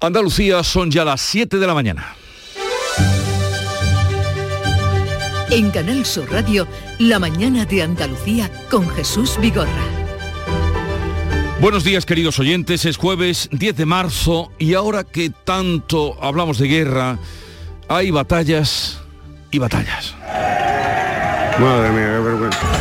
Andalucía son ya las 7 de la mañana. En Canal Sur Radio, La mañana de Andalucía con Jesús Vigorra. Buenos días queridos oyentes, es jueves 10 de marzo y ahora que tanto hablamos de guerra, hay batallas y batallas. Madre mía, qué vergüenza.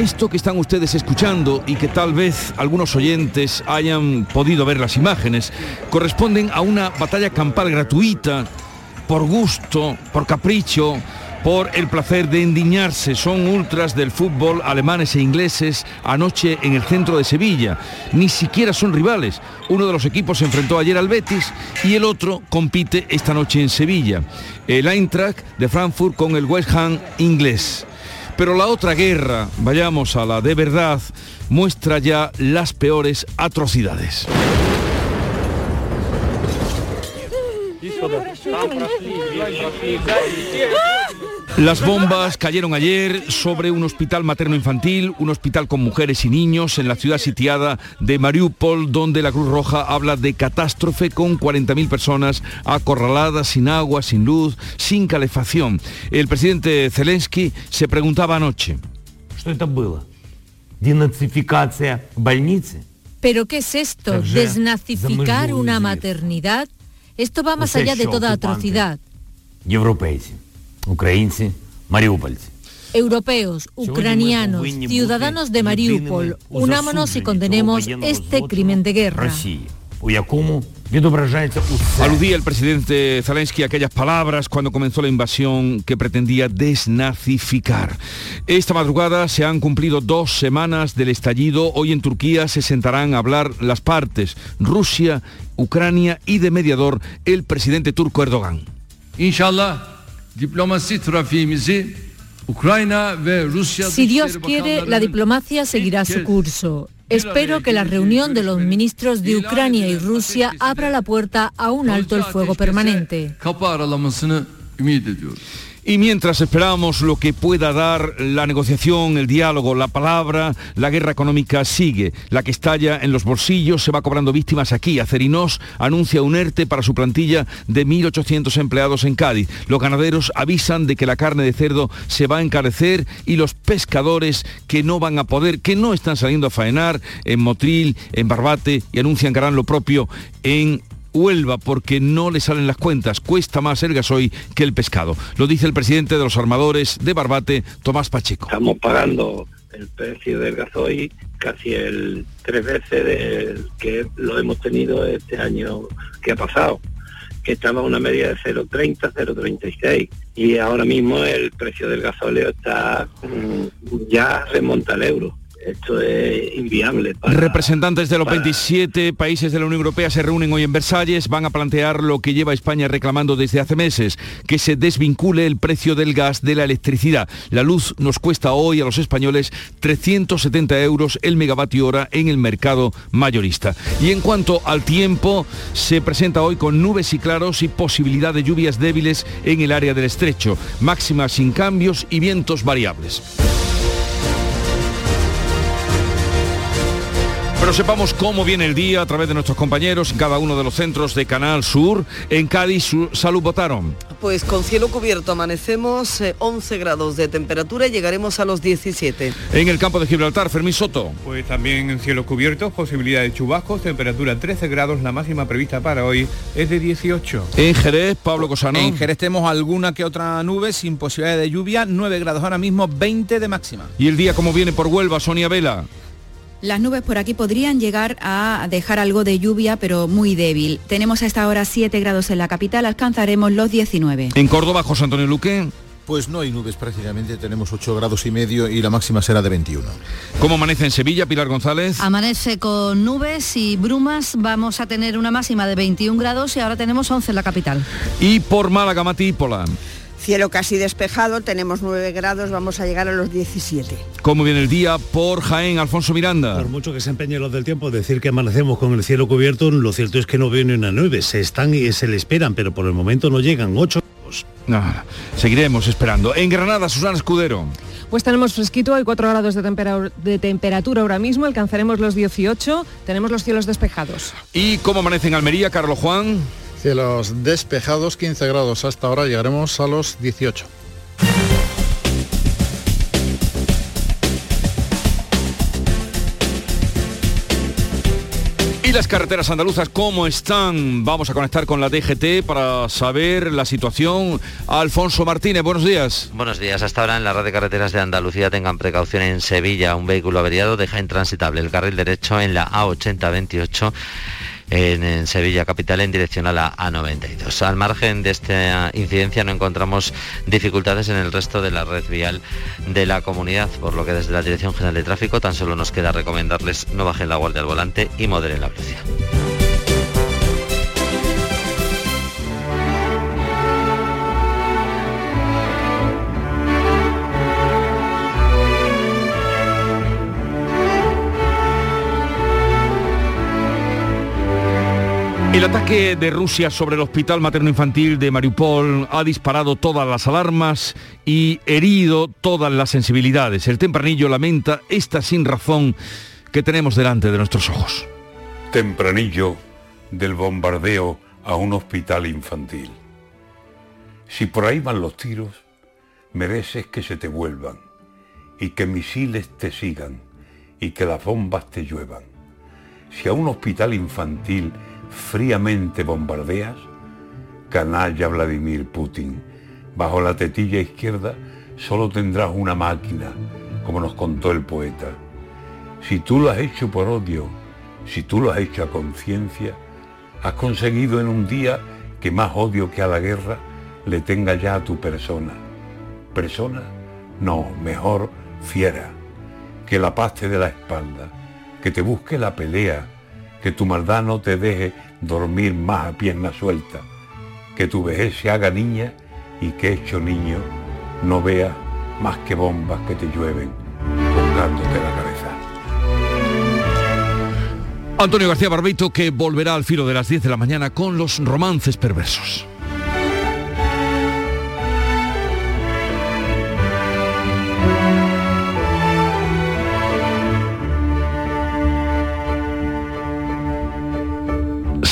Esto que están ustedes escuchando y que tal vez algunos oyentes hayan podido ver las imágenes, corresponden a una batalla campal gratuita, por gusto, por capricho, por el placer de endiñarse. Son ultras del fútbol alemanes e ingleses anoche en el centro de Sevilla. Ni siquiera son rivales. Uno de los equipos se enfrentó ayer al Betis y el otro compite esta noche en Sevilla. El Eintracht de Frankfurt con el West Ham inglés. Pero la otra guerra, vayamos a la de verdad, muestra ya las peores atrocidades. Las bombas cayeron ayer sobre un hospital materno-infantil, un hospital con mujeres y niños en la ciudad sitiada de Mariupol, donde la Cruz Roja habla de catástrofe con 40.000 personas acorraladas, sin agua, sin luz, sin calefacción. El presidente Zelensky se preguntaba anoche. ¿Pero qué es esto? ¿Desnazificar una maternidad? Esto va más allá de toda atrocidad. Europeos, ucranianos, ciudadanos de Mariupol, unámonos y condenemos este crimen de guerra. Aludía el presidente Zelensky a aquellas palabras cuando comenzó la invasión que pretendía desnazificar. Esta madrugada se han cumplido dos semanas del estallido. Hoy en Turquía se sentarán a hablar las partes, Rusia, Ucrania y de mediador el presidente turco Erdogan. Si Dios quiere, la diplomacia seguirá su curso. Espero que la reunión de los ministros de Ucrania y Rusia abra la puerta a un alto el fuego permanente. Y mientras esperamos lo que pueda dar la negociación, el diálogo, la palabra, la guerra económica sigue. La que estalla en los bolsillos se va cobrando víctimas aquí. Acerinos anuncia un ERTE para su plantilla de 1.800 empleados en Cádiz. Los ganaderos avisan de que la carne de cerdo se va a encarecer y los pescadores que no van a poder, que no están saliendo a faenar en Motril, en Barbate y anuncian que harán lo propio en Huelva porque no le salen las cuentas, cuesta más el gasoil que el pescado. Lo dice el presidente de los armadores de Barbate, Tomás Pacheco. Estamos pagando el precio del gasoil casi el tres veces del que lo hemos tenido este año que ha pasado que estaba a una media de 0,30, 0,36 y ahora mismo el precio del gasóleo está mm, ya remonta al euro esto es inviable. Representantes de los 27 países de la Unión Europea se reúnen hoy en Versalles, van a plantear lo que lleva España reclamando desde hace meses, que se desvincule el precio del gas de la electricidad. La luz nos cuesta hoy a los españoles 370 euros el megavatio hora en el mercado mayorista. Y en cuanto al tiempo, se presenta hoy con nubes y claros y posibilidad de lluvias débiles en el área del estrecho, máximas sin cambios y vientos variables. Pero sepamos cómo viene el día a través de nuestros compañeros en cada uno de los centros de Canal Sur. En Cádiz, salud votaron. Pues con cielo cubierto amanecemos 11 eh, grados de temperatura y llegaremos a los 17. En el campo de Gibraltar, Fermín Soto. Pues también en cielo cubierto, posibilidad de chubascos, temperatura 13 grados, la máxima prevista para hoy es de 18. En Jerez, Pablo Cosano. En Jerez tenemos alguna que otra nube sin posibilidad de lluvia, 9 grados ahora mismo, 20 de máxima. ¿Y el día cómo viene por Huelva, Sonia Vela? Las nubes por aquí podrían llegar a dejar algo de lluvia, pero muy débil. Tenemos a esta hora 7 grados en la capital, alcanzaremos los 19. En Córdoba, José Antonio Luque. Pues no hay nubes prácticamente, tenemos 8 grados y medio y la máxima será de 21. ¿Cómo amanece en Sevilla, Pilar González? Amanece con nubes y brumas, vamos a tener una máxima de 21 grados y ahora tenemos 11 en la capital. Y por Málaga, Matípola. Cielo casi despejado, tenemos 9 grados, vamos a llegar a los 17. ¿Cómo viene el día por Jaén, Alfonso Miranda? Por mucho que se empeñe los del tiempo, decir que amanecemos con el cielo cubierto, lo cierto es que no viene una nube, se están y se le esperan, pero por el momento no llegan 8 no, seguiremos esperando. En Granada, Susana Escudero. Pues tenemos fresquito, hay 4 grados de, de, temperatura ahora mismo, alcanzaremos los 18, tenemos los cielos despejados. ¿Y cómo amanece en Almería, Carlos Juan? Cielos despejados, 15 grados hasta ahora, llegaremos a los 18. ¿Y las carreteras andaluzas cómo están? Vamos a conectar con la DGT para saber la situación. Alfonso Martínez, buenos días. Buenos días. Hasta ahora en la red de carreteras de Andalucía tengan precaución en Sevilla. Un vehículo averiado deja intransitable el carril derecho en la A8028 en, Sevilla capital en dirección a la A92. Al margen de esta incidencia no encontramos dificultades en el resto de la red vial de la comunidad, por lo que desde la Dirección General de Tráfico tan solo nos queda recomendarles no bajen la guardia al volante y moderen la velocidad. El ataque de Rusia sobre el hospital materno-infantil de Mariupol ha disparado todas las alarmas y herido todas las sensibilidades. El tempranillo lamenta esta sin razón que tenemos delante de nuestros ojos. Tempranillo del bombardeo a un hospital infantil. Si por ahí van los tiros, mereces que se te vuelvan y que misiles te sigan y que las bombas te lluevan. Si a un hospital infantil fríamente bombardeas, canalla Vladimir Putin, bajo la tetilla izquierda solo tendrás una máquina, como nos contó el poeta. Si tú lo has hecho por odio, si tú lo has hecho a conciencia, has conseguido en un día que más odio que a la guerra le tenga ya a tu persona. ¿Persona? No, mejor fiera. Que la paz te dé la espalda, que te busque la pelea, que tu maldad no te deje dormir más a pierna suelta, que tu vejez se haga niña y que hecho niño no vea más que bombas que te llueven colgándote la cabeza. Antonio García Barbito que volverá al filo de las 10 de la mañana con los romances perversos.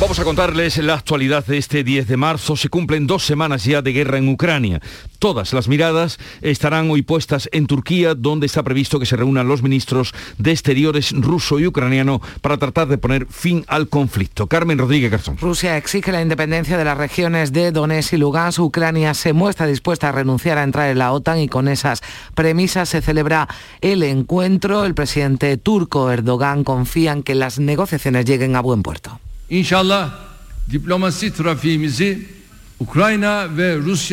Vamos a contarles la actualidad de este 10 de marzo. Se cumplen dos semanas ya de guerra en Ucrania. Todas las miradas estarán hoy puestas en Turquía, donde está previsto que se reúnan los ministros de Exteriores ruso y ucraniano para tratar de poner fin al conflicto. Carmen Rodríguez Garzón. Rusia exige la independencia de las regiones de Donetsk y Lugansk. Ucrania se muestra dispuesta a renunciar a entrar en la OTAN y con esas premisas se celebra el encuentro. El presidente turco Erdogan confía en que las negociaciones lleguen a buen puerto.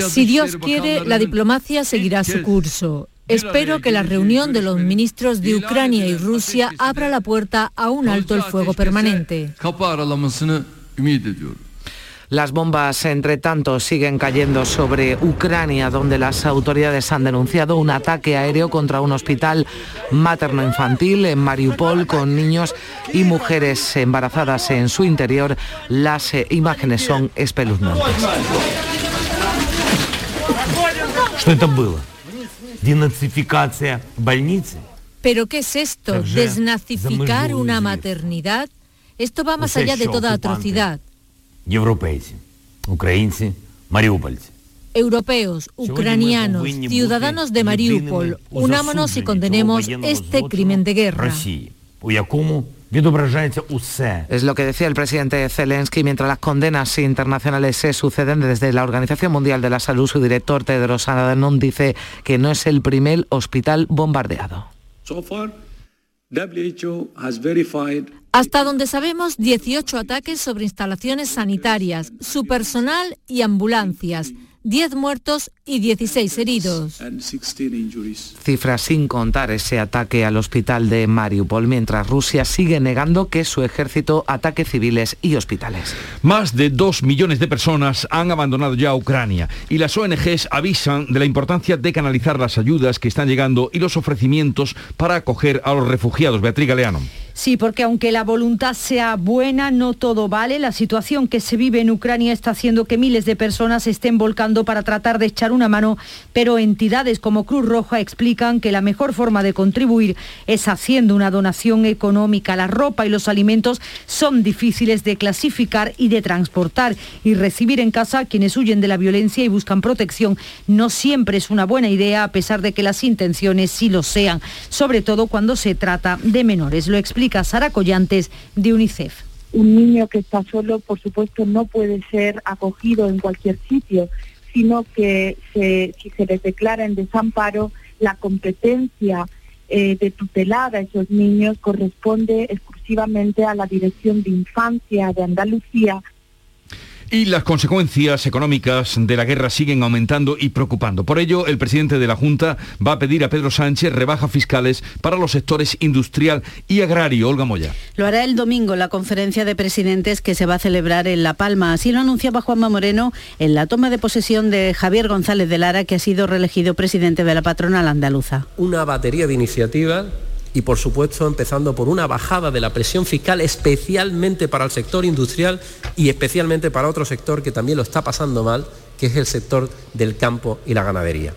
Si Dios quiere, la diplomacia seguirá su curso. Espero que la reunión de los ministros de Ucrania y Rusia abra la puerta a un alto el fuego permanente. Las bombas, entre tanto, siguen cayendo sobre Ucrania, donde las autoridades han denunciado un ataque aéreo contra un hospital materno-infantil en Mariupol con niños y mujeres embarazadas en su interior. Las eh, imágenes son espeluznantes. ¿Pero qué es esto? ¿Desnazificar una maternidad? Esto va más allá de toda atrocidad. Europeos, ucranianos, ciudadanos de Mariupol, unámonos y condenemos este crimen de guerra. Es lo que decía el presidente Zelensky mientras las condenas internacionales se suceden desde la Organización Mundial de la Salud. Su director Tedros Adhanom dice que no es el primer hospital bombardeado. Hasta donde sabemos, 18 ataques sobre instalaciones sanitarias, su personal y ambulancias. 10 muertos y 16 heridos. Cifras sin contar ese ataque al hospital de Mariupol, mientras Rusia sigue negando que su ejército ataque civiles y hospitales. Más de 2 millones de personas han abandonado ya Ucrania y las ONGs avisan de la importancia de canalizar las ayudas que están llegando y los ofrecimientos para acoger a los refugiados. Beatriz Galeano. Sí, porque aunque la voluntad sea buena, no todo vale. La situación que se vive en Ucrania está haciendo que miles de personas se estén volcando para tratar de echar una mano, pero entidades como Cruz Roja explican que la mejor forma de contribuir es haciendo una donación económica. La ropa y los alimentos son difíciles de clasificar y de transportar y recibir en casa a quienes huyen de la violencia y buscan protección no siempre es una buena idea a pesar de que las intenciones sí lo sean, sobre todo cuando se trata de menores. Lo explica Sara Collantes de UNICEF. Un niño que está solo, por supuesto, no puede ser acogido en cualquier sitio, sino que si se les declara en desamparo, la competencia eh, de tutelar a esos niños corresponde exclusivamente a la Dirección de Infancia de Andalucía y las consecuencias económicas de la guerra siguen aumentando y preocupando. Por ello, el presidente de la Junta va a pedir a Pedro Sánchez rebajas fiscales para los sectores industrial y agrario. Olga Moya. Lo hará el domingo en la conferencia de presidentes que se va a celebrar en La Palma. Así lo anunciaba Juanma Moreno en la toma de posesión de Javier González de Lara, que ha sido reelegido presidente de la patronal andaluza. Una batería de iniciativas y por supuesto empezando por una bajada de la presión fiscal especialmente para el sector industrial y especialmente para otro sector que también lo está pasando mal, que es el sector del campo y la ganadería.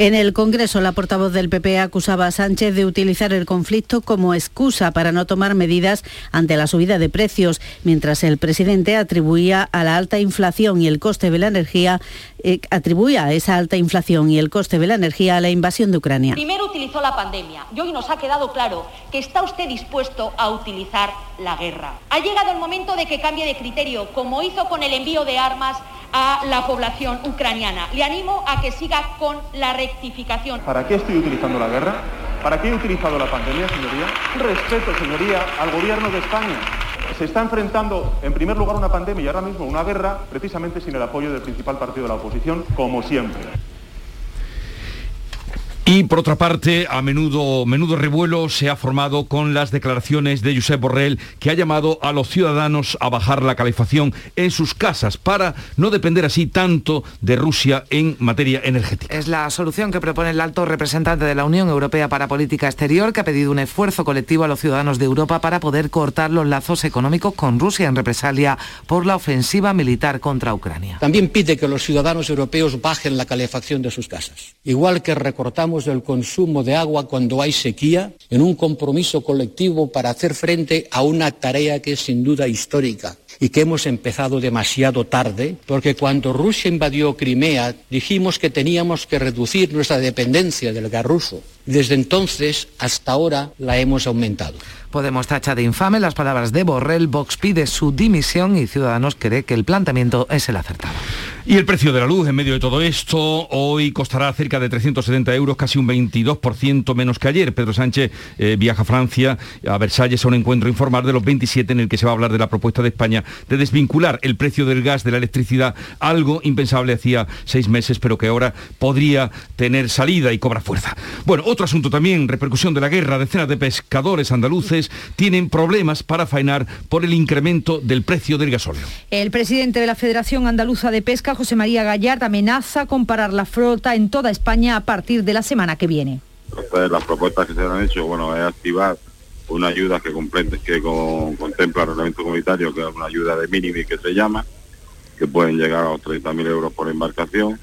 En el Congreso, la portavoz del PP acusaba a Sánchez de utilizar el conflicto como excusa para no tomar medidas ante la subida de precios, mientras el presidente atribuía a la alta inflación y el coste de la energía eh, atribuía esa alta inflación y el coste de la energía a la invasión de Ucrania. Primero utilizó la pandemia y hoy nos ha quedado claro que está usted dispuesto a utilizar la guerra. Ha llegado el momento de que cambie de criterio, como hizo con el envío de armas a la población ucraniana. Le animo a que siga con la ¿Para qué estoy utilizando la guerra? ¿Para qué he utilizado la pandemia, señoría? Respeto, señoría, al gobierno de España. Se está enfrentando, en primer lugar, una pandemia y ahora mismo una guerra, precisamente sin el apoyo del principal partido de la oposición, como siempre. Y por otra parte, a menudo, menudo revuelo se ha formado con las declaraciones de Josep Borrell, que ha llamado a los ciudadanos a bajar la calefacción en sus casas para no depender así tanto de Rusia en materia energética. Es la solución que propone el alto representante de la Unión Europea para Política Exterior, que ha pedido un esfuerzo colectivo a los ciudadanos de Europa para poder cortar los lazos económicos con Rusia en represalia por la ofensiva militar contra Ucrania. También pide que los ciudadanos europeos bajen la calefacción de sus casas, igual que recortamos del consumo de agua cuando hay sequía, en un compromiso colectivo para hacer frente a una tarea que es sin duda histórica y que hemos empezado demasiado tarde, porque cuando Rusia invadió Crimea dijimos que teníamos que reducir nuestra dependencia del gas ruso. Desde entonces hasta ahora la hemos aumentado. Podemos tacha de infame las palabras de Borrell, Vox pide su dimisión y Ciudadanos cree que el planteamiento es el acertado. Y el precio de la luz en medio de todo esto hoy costará cerca de 370 euros, casi un 22% menos que ayer. Pedro Sánchez eh, viaja a Francia, a Versalles, a un encuentro informal de los 27 en el que se va a hablar de la propuesta de España de desvincular el precio del gas, de la electricidad, algo impensable hacía seis meses, pero que ahora podría tener salida y cobra fuerza. Bueno, otro asunto también, repercusión de la guerra. Decenas de pescadores andaluces tienen problemas para faenar por el incremento del precio del gasóleo. El presidente de la Federación Andaluza de Pesca José María Gallard, amenaza con parar la flota en toda España a partir de la semana que viene. las propuestas que se han hecho, bueno, es activar una ayuda que comprende, que contempla el reglamento comunitario, que es una ayuda de mínimo que se llama, que pueden llegar a los 30.000 euros por embarcación.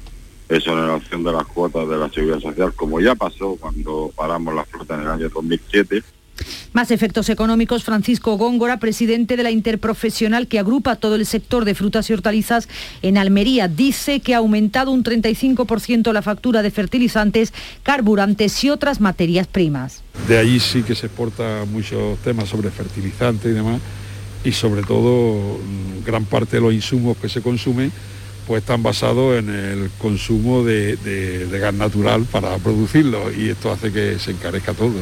Eso en la opción de las cuotas de la seguridad social, como ya pasó cuando paramos la flota en el año 2007 Más efectos económicos. Francisco Góngora, presidente de la interprofesional que agrupa todo el sector de frutas y hortalizas en Almería, dice que ha aumentado un 35% la factura de fertilizantes, carburantes y otras materias primas. De ahí sí que se exporta muchos temas sobre fertilizantes y demás, y sobre todo mm, gran parte de los insumos que se consumen pues están basados en el consumo de, gas natural para producirlo y esto hace que se encarezca todo.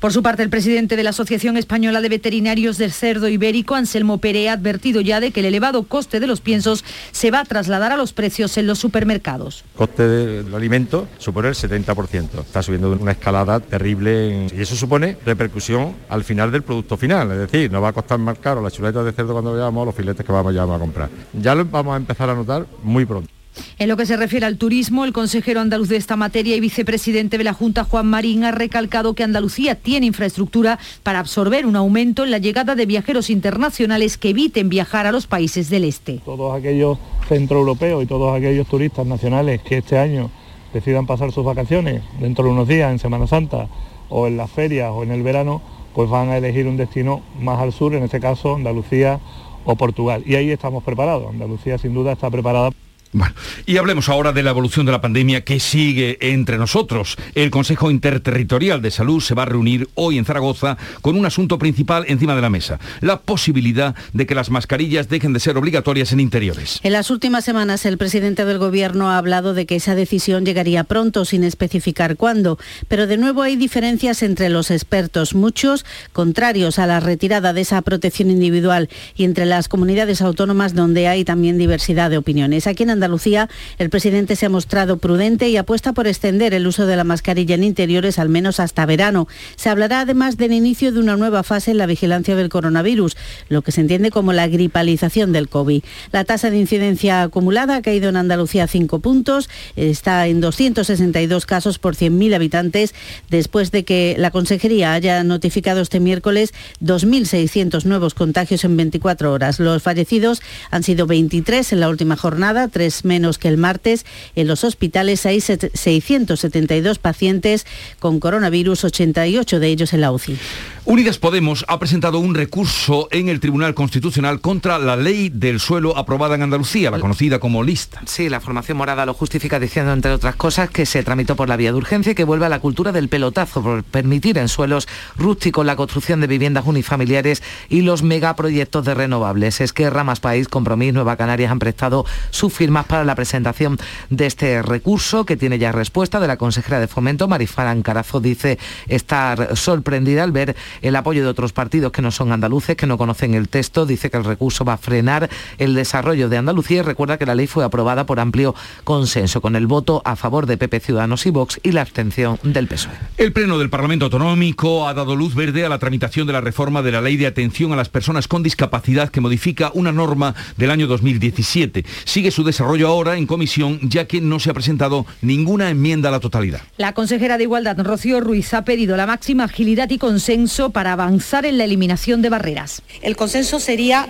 Por su parte, el presidente de la Asociación Española de Veterinarios del Cerdo Ibérico, Anselmo Pere, ha advertido ya de que el elevado coste de los piensos se va a trasladar a los precios en los supermercados. El coste del alimento supone el 70%. Está subiendo una escalada terrible y eso supone repercusión al final del producto final. Es decir, no va a costar más caro las chuletas de cerdo cuando veamos los filetes que vamos a comprar. Ya lo vamos a empezar a notar muy pronto. En lo que se refiere al turismo, el consejero andaluz de esta materia y vicepresidente de la Junta, Juan Marín, ha recalcado que Andalucía tiene infraestructura para absorber un aumento en la llegada de viajeros internacionales que eviten viajar a los países del este. Todos aquellos centroeuropeos y todos aquellos turistas nacionales que este año decidan pasar sus vacaciones dentro de unos días en Semana Santa o en las ferias o en el verano, pues van a elegir un destino más al sur, en este caso Andalucía o Portugal. Y ahí estamos preparados. Andalucía sin duda está preparada. Bueno, y hablemos ahora de la evolución de la pandemia que sigue entre nosotros. El Consejo Interterritorial de Salud se va a reunir hoy en Zaragoza con un asunto principal encima de la mesa, la posibilidad de que las mascarillas dejen de ser obligatorias en interiores. En las últimas semanas el presidente del Gobierno ha hablado de que esa decisión llegaría pronto sin especificar cuándo, pero de nuevo hay diferencias entre los expertos, muchos contrarios a la retirada de esa protección individual y entre las comunidades autónomas donde hay también diversidad de opiniones. Aquí en Andalucía, el presidente se ha mostrado prudente y apuesta por extender el uso de la mascarilla en interiores al menos hasta verano. Se hablará además del inicio de una nueva fase en la vigilancia del coronavirus, lo que se entiende como la gripalización del COVID. La tasa de incidencia acumulada ha caído en Andalucía a 5 puntos, está en 262 casos por 100.000 habitantes, después de que la Consejería haya notificado este miércoles 2.600 nuevos contagios en 24 horas. Los fallecidos han sido 23 en la última jornada, 3 menos que el martes. En los hospitales hay 672 pacientes con coronavirus, 88 de ellos en la UCI. Unidas Podemos ha presentado un recurso en el Tribunal Constitucional contra la ley del suelo aprobada en Andalucía, la conocida como lista. Sí, la formación morada lo justifica diciendo, entre otras cosas, que se tramitó por la vía de urgencia y que vuelve a la cultura del pelotazo por permitir en suelos rústicos la construcción de viviendas unifamiliares y los megaproyectos de renovables. Es que Ramas País, Compromís, Nueva Canarias han prestado su firmas para la presentación de este recurso que tiene ya respuesta de la consejera de Fomento, Marifara Ancarazo, dice estar sorprendida al ver el apoyo de otros partidos que no son andaluces, que no conocen el texto, dice que el recurso va a frenar el desarrollo de Andalucía y recuerda que la ley fue aprobada por amplio consenso, con el voto a favor de PP Ciudadanos y Vox y la abstención del PSOE. El Pleno del Parlamento Autonómico ha dado luz verde a la tramitación de la reforma de la Ley de Atención a las Personas con Discapacidad que modifica una norma del año 2017. Sigue su desarrollo ahora en comisión, ya que no se ha presentado ninguna enmienda a la totalidad. La consejera de Igualdad, Rocío Ruiz, ha pedido la máxima agilidad y consenso para avanzar en la eliminación de barreras. El consenso sería,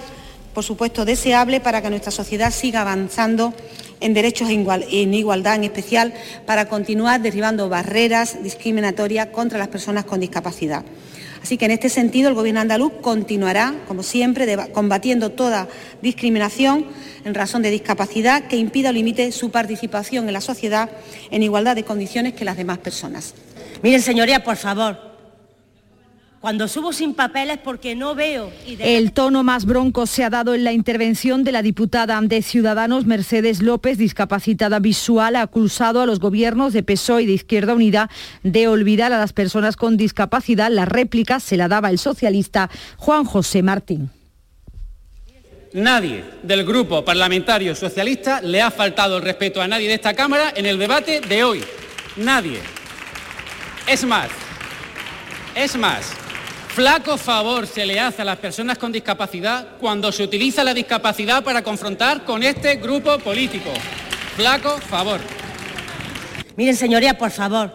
por supuesto, deseable para que nuestra sociedad siga avanzando en derechos en igualdad, en especial para continuar derribando barreras discriminatorias contra las personas con discapacidad. Así que en este sentido el Gobierno andaluz continuará, como siempre, combatiendo toda discriminación en razón de discapacidad que impida o limite su participación en la sociedad en igualdad de condiciones que las demás personas. Miren, señoría, por favor, cuando subo sin papeles porque no veo. El tono más bronco se ha dado en la intervención de la diputada de Ciudadanos Mercedes López, discapacitada visual, ha acusado a los gobiernos de PSOE y de Izquierda Unida de olvidar a las personas con discapacidad. La réplica se la daba el socialista Juan José Martín. Nadie del grupo parlamentario socialista le ha faltado el respeto a nadie de esta Cámara en el debate de hoy. Nadie. Es más, es más, Flaco favor se le hace a las personas con discapacidad cuando se utiliza la discapacidad para confrontar con este grupo político. Flaco favor. Miren, señoría, por favor.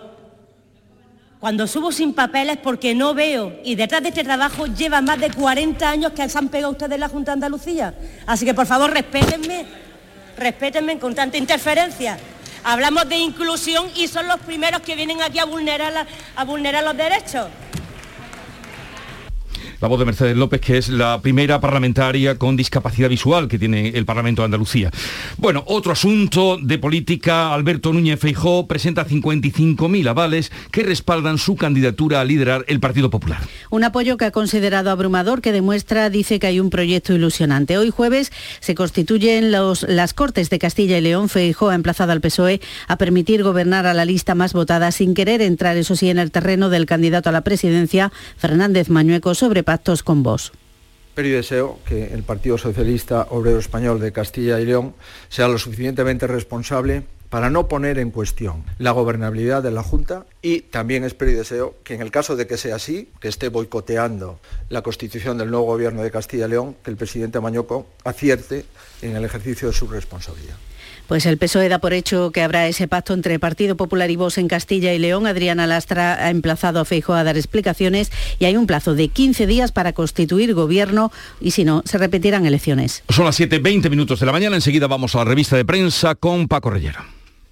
Cuando subo sin papeles porque no veo y detrás de este trabajo lleva más de 40 años que se han pegado ustedes la Junta de Andalucía. Así que por favor respétenme, respétenme con tanta interferencia. Hablamos de inclusión y son los primeros que vienen aquí a vulnerar, a vulnerar los derechos. La voz de Mercedes López, que es la primera parlamentaria con discapacidad visual que tiene el Parlamento de Andalucía. Bueno, otro asunto de política, Alberto Núñez Feijó presenta 55.000 avales que respaldan su candidatura a liderar el Partido Popular. Un apoyo que ha considerado abrumador, que demuestra, dice que hay un proyecto ilusionante. Hoy jueves se constituyen las Cortes de Castilla y León. Feijó ha emplazado al PSOE a permitir gobernar a la lista más votada sin querer entrar, eso sí, en el terreno del candidato a la presidencia, Fernández Mañueco, sobre pactos con vos. Pero deseo que el Partido Socialista Obrero Español de Castilla y León sea lo suficientemente responsable para no poner en cuestión la gobernabilidad de la Junta y también espero y deseo que en el caso de que sea así, que esté boicoteando la constitución del nuevo gobierno de Castilla y León, que el presidente Mañoco acierte en el ejercicio de su responsabilidad. Pues el PSOE da por hecho que habrá ese pacto entre Partido Popular y Vox en Castilla y León. Adriana Lastra ha emplazado a Feijóo a dar explicaciones y hay un plazo de 15 días para constituir gobierno y si no, se repetirán elecciones. Son las 7.20 minutos de la mañana. Enseguida vamos a la revista de prensa con Paco Rellera.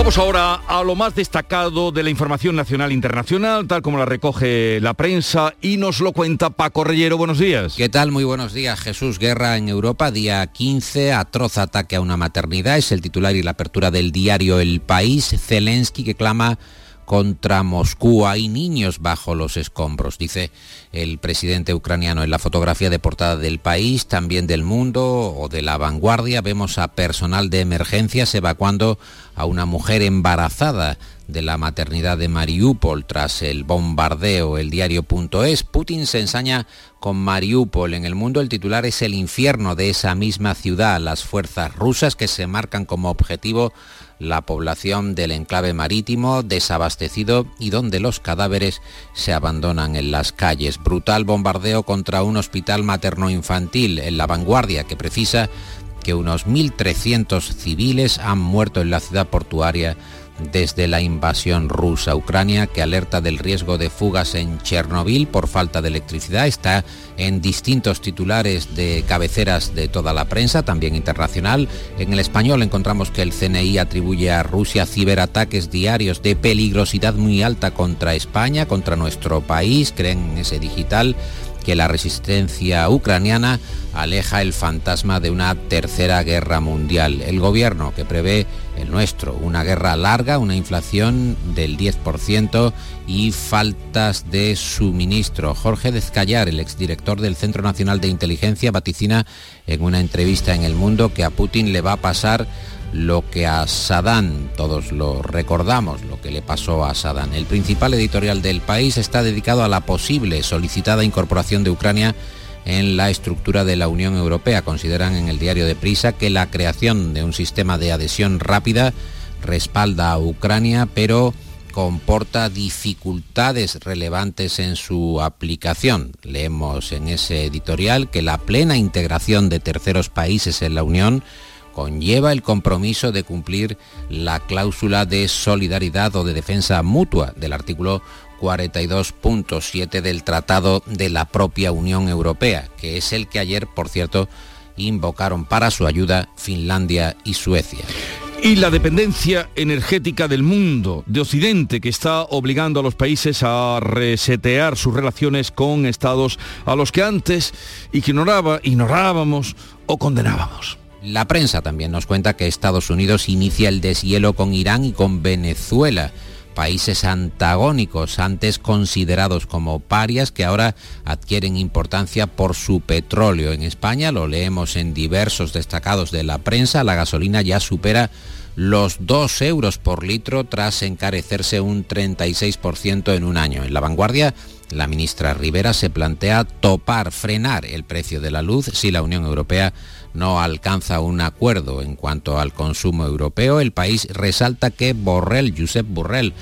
Vamos ahora a lo más destacado de la información nacional e internacional, tal como la recoge la prensa y nos lo cuenta Paco Rellero. Buenos días. ¿Qué tal? Muy buenos días. Jesús Guerra en Europa, día 15, atroz ataque a una maternidad. Es el titular y la apertura del diario El País. Zelensky que clama contra Moscú. Hay niños bajo los escombros, dice el presidente ucraniano en la fotografía de portada del país, también del mundo o de la vanguardia. Vemos a personal de emergencias evacuando a una mujer embarazada de la maternidad de Mariupol tras el bombardeo. El diario.es. Putin se ensaña con Mariupol. En el mundo el titular es el infierno de esa misma ciudad. Las fuerzas rusas que se marcan como objetivo la población del enclave marítimo desabastecido y donde los cadáveres se abandonan en las calles. Brutal bombardeo contra un hospital materno-infantil en la vanguardia que precisa que unos 1.300 civiles han muerto en la ciudad portuaria desde la invasión rusa. Ucrania, que alerta del riesgo de fugas en Chernobyl por falta de electricidad, está en distintos titulares de cabeceras de toda la prensa, también internacional. En el español encontramos que el CNI atribuye a Rusia ciberataques diarios de peligrosidad muy alta contra España, contra nuestro país, creen en ese digital que la resistencia ucraniana aleja el fantasma de una tercera guerra mundial. El gobierno que prevé el nuestro, una guerra larga, una inflación del 10% y faltas de suministro. Jorge Dezcayar, el exdirector del Centro Nacional de Inteligencia, vaticina en una entrevista en El Mundo que a Putin le va a pasar lo que a Saddam, todos lo recordamos, lo que le pasó a Saddam. El principal editorial del país está dedicado a la posible solicitada incorporación de Ucrania en la estructura de la Unión Europea. Consideran en el diario de Prisa que la creación de un sistema de adhesión rápida respalda a Ucrania, pero comporta dificultades relevantes en su aplicación. Leemos en ese editorial que la plena integración de terceros países en la Unión conlleva el compromiso de cumplir la cláusula de solidaridad o de defensa mutua del artículo 42.7 del Tratado de la propia Unión Europea, que es el que ayer, por cierto, invocaron para su ayuda Finlandia y Suecia. Y la dependencia energética del mundo, de Occidente, que está obligando a los países a resetear sus relaciones con estados a los que antes ignoraba, ignorábamos o condenábamos. La prensa también nos cuenta que Estados Unidos inicia el deshielo con Irán y con Venezuela, países antagónicos antes considerados como parias que ahora adquieren importancia por su petróleo. En España lo leemos en diversos destacados de la prensa, la gasolina ya supera los 2 euros por litro tras encarecerse un 36% en un año. En la vanguardia, la ministra Rivera se plantea topar, frenar el precio de la luz si la Unión Europea no alcanza un acuerdo en cuanto al consumo europeo. El país resalta que Borrell, Josep Borrell,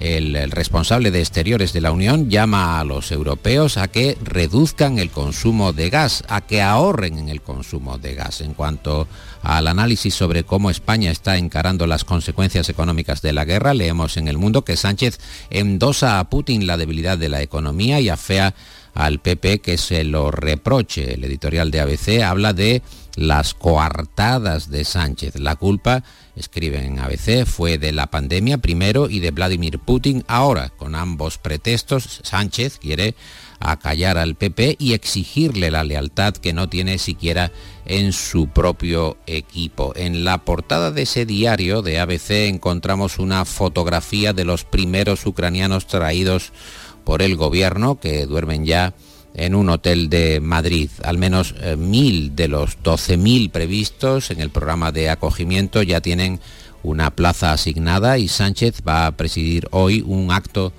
el, responsable de exteriores de la Unión llama a los europeos a que reduzcan el consumo de gas, a que ahorren en el consumo de gas. En cuanto al análisis sobre cómo España está encarando las consecuencias económicas de la guerra, leemos en El Mundo que Sánchez endosa a Putin la debilidad de la economía y afea al PP que se lo reproche. El editorial de ABC habla de las coartadas de Sánchez. La culpa, escriben en ABC, fue de la pandemia primero y de Vladimir Putin ahora. Con ambos pretextos, Sánchez quiere acallar al PP y exigirle la lealtad que no tiene siquiera en su propio equipo. En la portada de ese diario de ABC encontramos una fotografía de los primeros ucranianos traídos por el gobierno que duermen ya en un hotel de Madrid. Al menos eh, mil de los 12.000 previstos en el programa de acogimiento ya tienen una plaza asignada y Sánchez va a presidir hoy un acto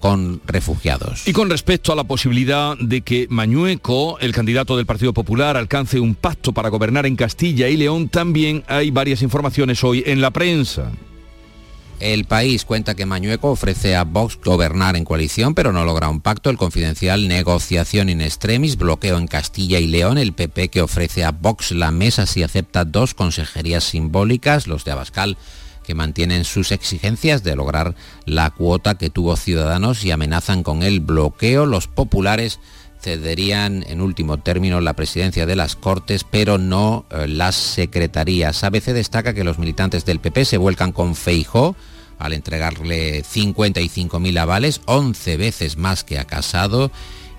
con refugiados. Y con respecto a la posibilidad de que Mañueco, el candidato del Partido Popular, alcance un pacto para gobernar en Castilla y León, también hay varias informaciones hoy en la prensa. El país cuenta que Mañueco ofrece a Vox gobernar en coalición, pero no logra un pacto. El confidencial negociación in extremis, bloqueo en Castilla y León. El PP que ofrece a Vox la mesa si acepta dos consejerías simbólicas, los de Abascal que mantienen sus exigencias de lograr la cuota que tuvo Ciudadanos y amenazan con el bloqueo. Los populares cederían en último término la presidencia de las Cortes, pero no eh, las secretarías. ABC destaca que los militantes del PP se vuelcan con Feijó al entregarle 55.000 avales, 11 veces más que a Casado.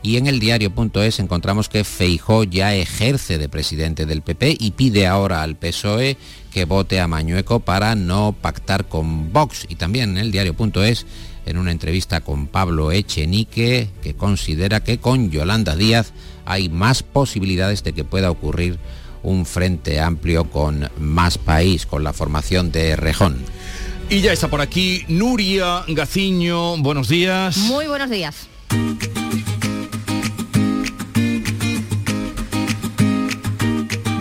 Y en el diario.es encontramos que Feijó ya ejerce de presidente del PP y pide ahora al PSOE que vote a Mañueco para no pactar con Vox. Y también en el diario.es, en una entrevista con Pablo Echenique, que considera que con Yolanda Díaz hay más posibilidades de que pueda ocurrir un frente amplio con más país, con la formación de Rejón. Y ya está por aquí Nuria Gaciño. Buenos días. Muy buenos días.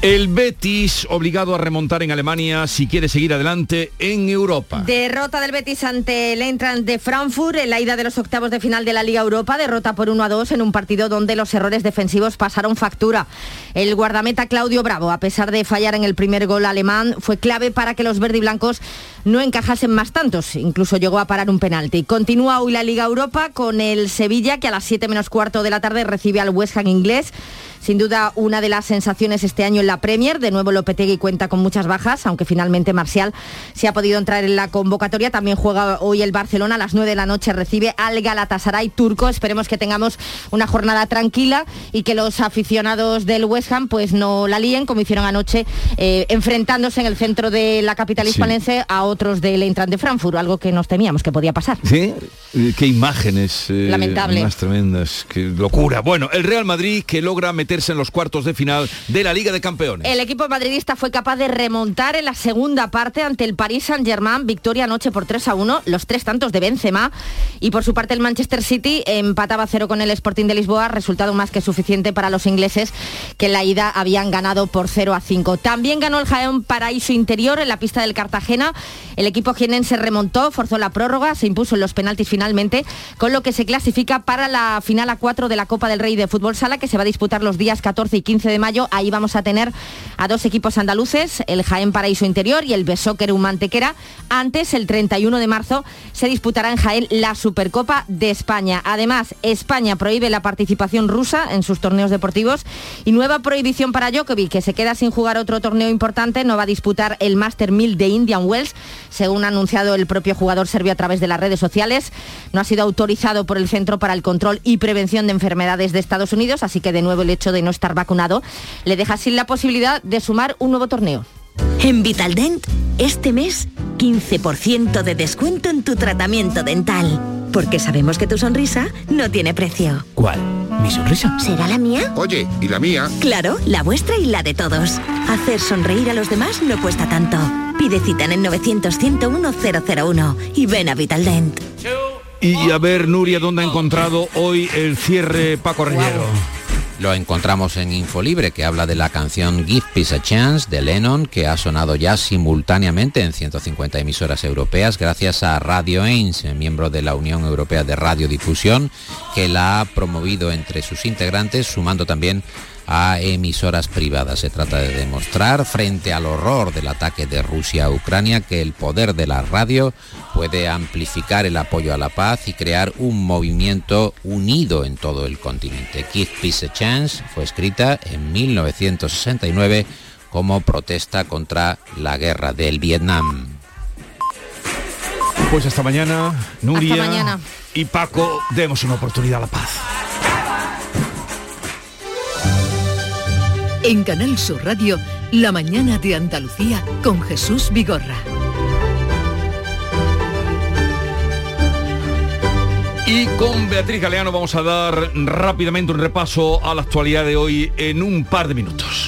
El Betis obligado a remontar en Alemania si quiere seguir adelante en Europa. Derrota del Betis ante el Eintracht de Frankfurt en la ida de los octavos de final de la Liga Europa, derrota por 1 a 2 en un partido donde los errores defensivos pasaron factura. El guardameta Claudio Bravo, a pesar de fallar en el primer gol alemán, fue clave para que los verde y blancos no encajasen más tantos, incluso llegó a parar un penalti. Continúa hoy la Liga Europa con el Sevilla que a las 7 menos cuarto de la tarde recibe al West Ham inglés. Sin duda una de las sensaciones este año en la Premier. De nuevo Lopetegui cuenta con muchas bajas, aunque finalmente Marcial se ha podido entrar en la convocatoria. También juega hoy el Barcelona a las 9 de la noche, recibe al Galatasaray turco. Esperemos que tengamos una jornada tranquila y que los aficionados del West Ham pues no la líen como hicieron anoche eh, enfrentándose en el centro de la capital hispanense a otros del Eintracht de Frankfurt, algo que nos temíamos que podía pasar. Sí, qué imágenes eh, Lamentable. más tremendas, qué locura. Bueno, el Real Madrid que logra en los cuartos de final de la Liga de Campeones. El equipo madridista fue capaz de remontar en la segunda parte ante el Paris Saint-Germain, victoria anoche por 3 a 1, los tres tantos de Benzema y por su parte el Manchester City empataba cero con el Sporting de Lisboa, resultado más que suficiente para los ingleses que en la ida habían ganado por 0 a 5. También ganó el Jaén Paraíso Interior en la pista del Cartagena. El equipo jienense remontó, forzó la prórroga, se impuso en los penaltis finalmente, con lo que se clasifica para la final a 4 de la Copa del Rey de Fútbol Sala que se va a disputar los días 14 y 15 de mayo. Ahí vamos a tener a dos equipos andaluces, el Jaén Paraíso Interior y el Besóquer Mantequera. Antes, el 31 de marzo, se disputará en Jaén la Supercopa de España. Además, España prohíbe la participación rusa en sus torneos deportivos y nueva prohibición para Djokovic, que se queda sin jugar otro torneo importante, no va a disputar el Master 1000 de Indian Wells, según ha anunciado el propio jugador serbio a través de las redes sociales. No ha sido autorizado por el Centro para el Control y Prevención de Enfermedades de Estados Unidos, así que de nuevo el hecho de no estar vacunado le deja sin la posibilidad de sumar un nuevo torneo. En Vitaldent, este mes, 15% de descuento en tu tratamiento dental. Porque sabemos que tu sonrisa no tiene precio. ¿Cuál? ¿Mi sonrisa? ¿Será la mía? Oye, ¿y la mía? Claro, la vuestra y la de todos. Hacer sonreír a los demás no cuesta tanto. Pide cita en el 900-101-001 y ven a Vitaldent. Y a ver, Nuria, ¿dónde ha encontrado hoy el cierre Paco Rellero? Lo encontramos en Infolibre, que habla de la canción Give Peace a Chance de Lennon, que ha sonado ya simultáneamente en 150 emisoras europeas gracias a Radio Ains, miembro de la Unión Europea de Radiodifusión, que la ha promovido entre sus integrantes, sumando también a emisoras privadas. Se trata de demostrar frente al horror del ataque de Rusia a Ucrania que el poder de la radio puede amplificar el apoyo a la paz y crear un movimiento unido en todo el continente. Give Peace a Chance fue escrita en 1969 como protesta contra la guerra del Vietnam. Pues hasta mañana, Nuria Hasta mañana. y Paco, demos una oportunidad a la paz. En Canal Sur Radio, La mañana de Andalucía con Jesús Vigorra. Y con Beatriz Galeano vamos a dar rápidamente un repaso a la actualidad de hoy en un par de minutos.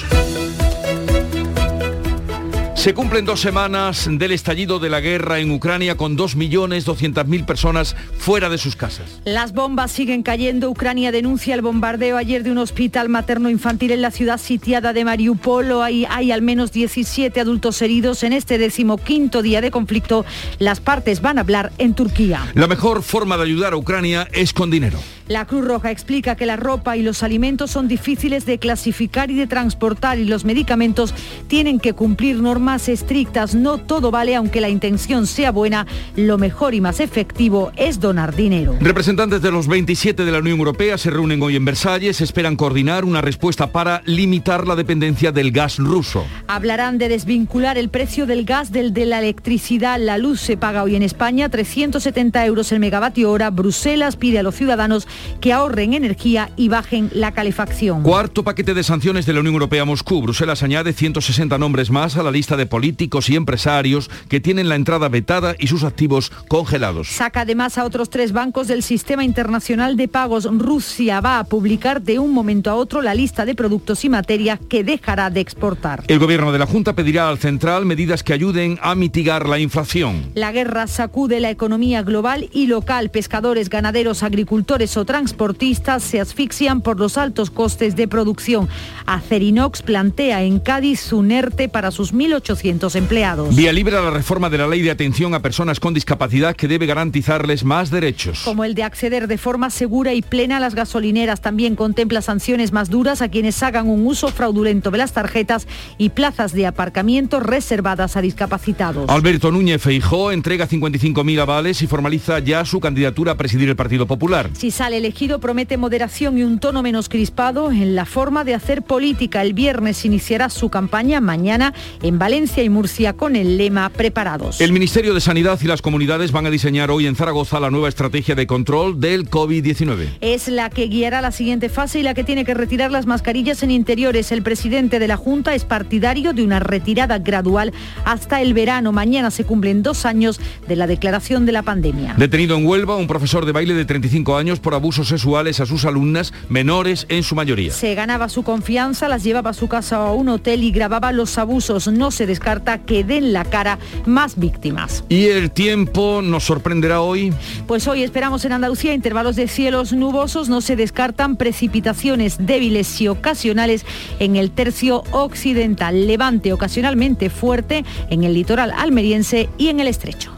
Se cumplen dos semanas del estallido de la guerra en Ucrania con 2.200.000 personas fuera de sus casas. Las bombas siguen cayendo. Ucrania denuncia el bombardeo ayer de un hospital materno-infantil en la ciudad sitiada de Mariupol. Hay, hay al menos 17 adultos heridos. En este decimoquinto día de conflicto, las partes van a hablar en Turquía. La mejor forma de ayudar a Ucrania es con dinero. La Cruz Roja explica que la ropa y los alimentos son difíciles de clasificar y de transportar y los medicamentos tienen que cumplir normas estrictas. No todo vale, aunque la intención sea buena, lo mejor y más efectivo es donar dinero. Representantes de los 27 de la Unión Europea se reúnen hoy en Versalles. Esperan coordinar una respuesta para limitar la dependencia del gas ruso. Hablarán de desvincular el precio del gas del de la electricidad. La luz se paga hoy en España 370 euros el megavatio hora. Bruselas pide a los ciudadanos que ahorren energía y bajen la calefacción. Cuarto paquete de sanciones de la Unión Europea a Moscú. Bruselas añade 160 nombres más a la lista de políticos y empresarios que tienen la entrada vetada y sus activos congelados. Saca además a otros tres bancos del sistema internacional de pagos. Rusia va a publicar de un momento a otro la lista de productos y materias que dejará de exportar. El gobierno de la Junta pedirá al central medidas que ayuden a mitigar la inflación. La guerra sacude la economía global y local. Pescadores, ganaderos, agricultores o transportistas se asfixian por los altos costes de producción. Acerinox plantea en Cádiz un ERTE para sus 1.800 empleados. Vía libre a la reforma de la ley de atención a personas con discapacidad que debe garantizarles más derechos. Como el de acceder de forma segura y plena a las gasolineras, también contempla sanciones más duras a quienes hagan un uso fraudulento de las tarjetas y plazas de aparcamiento reservadas a discapacitados. Alberto Núñez Feijó entrega 55.000 avales y formaliza ya su candidatura a presidir el Partido Popular. Si sale elegido promete moderación y un tono menos crispado en la forma de hacer política. El viernes iniciará su campaña mañana en Valencia y Murcia con el lema Preparados. El Ministerio de Sanidad y las comunidades van a diseñar hoy en Zaragoza la nueva estrategia de control del COVID-19. Es la que guiará la siguiente fase y la que tiene que retirar las mascarillas en interiores. El presidente de la Junta es partidario de una retirada gradual hasta el verano. Mañana se cumplen dos años de la declaración de la pandemia. Detenido en Huelva un profesor de baile de 35 años por abusos sexuales a sus alumnas, menores en su mayoría. Se ganaba su confianza, las llevaba a su casa o a un hotel y grababa los abusos. No se descarta que den la cara más víctimas. ¿Y el tiempo nos sorprenderá hoy? Pues hoy esperamos en Andalucía intervalos de cielos nubosos, no se descartan precipitaciones débiles y ocasionales en el tercio occidental, levante ocasionalmente fuerte en el litoral almeriense y en el estrecho.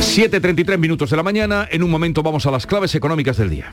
7.33 minutos de la mañana, en un momento vamos a las claves económicas del día.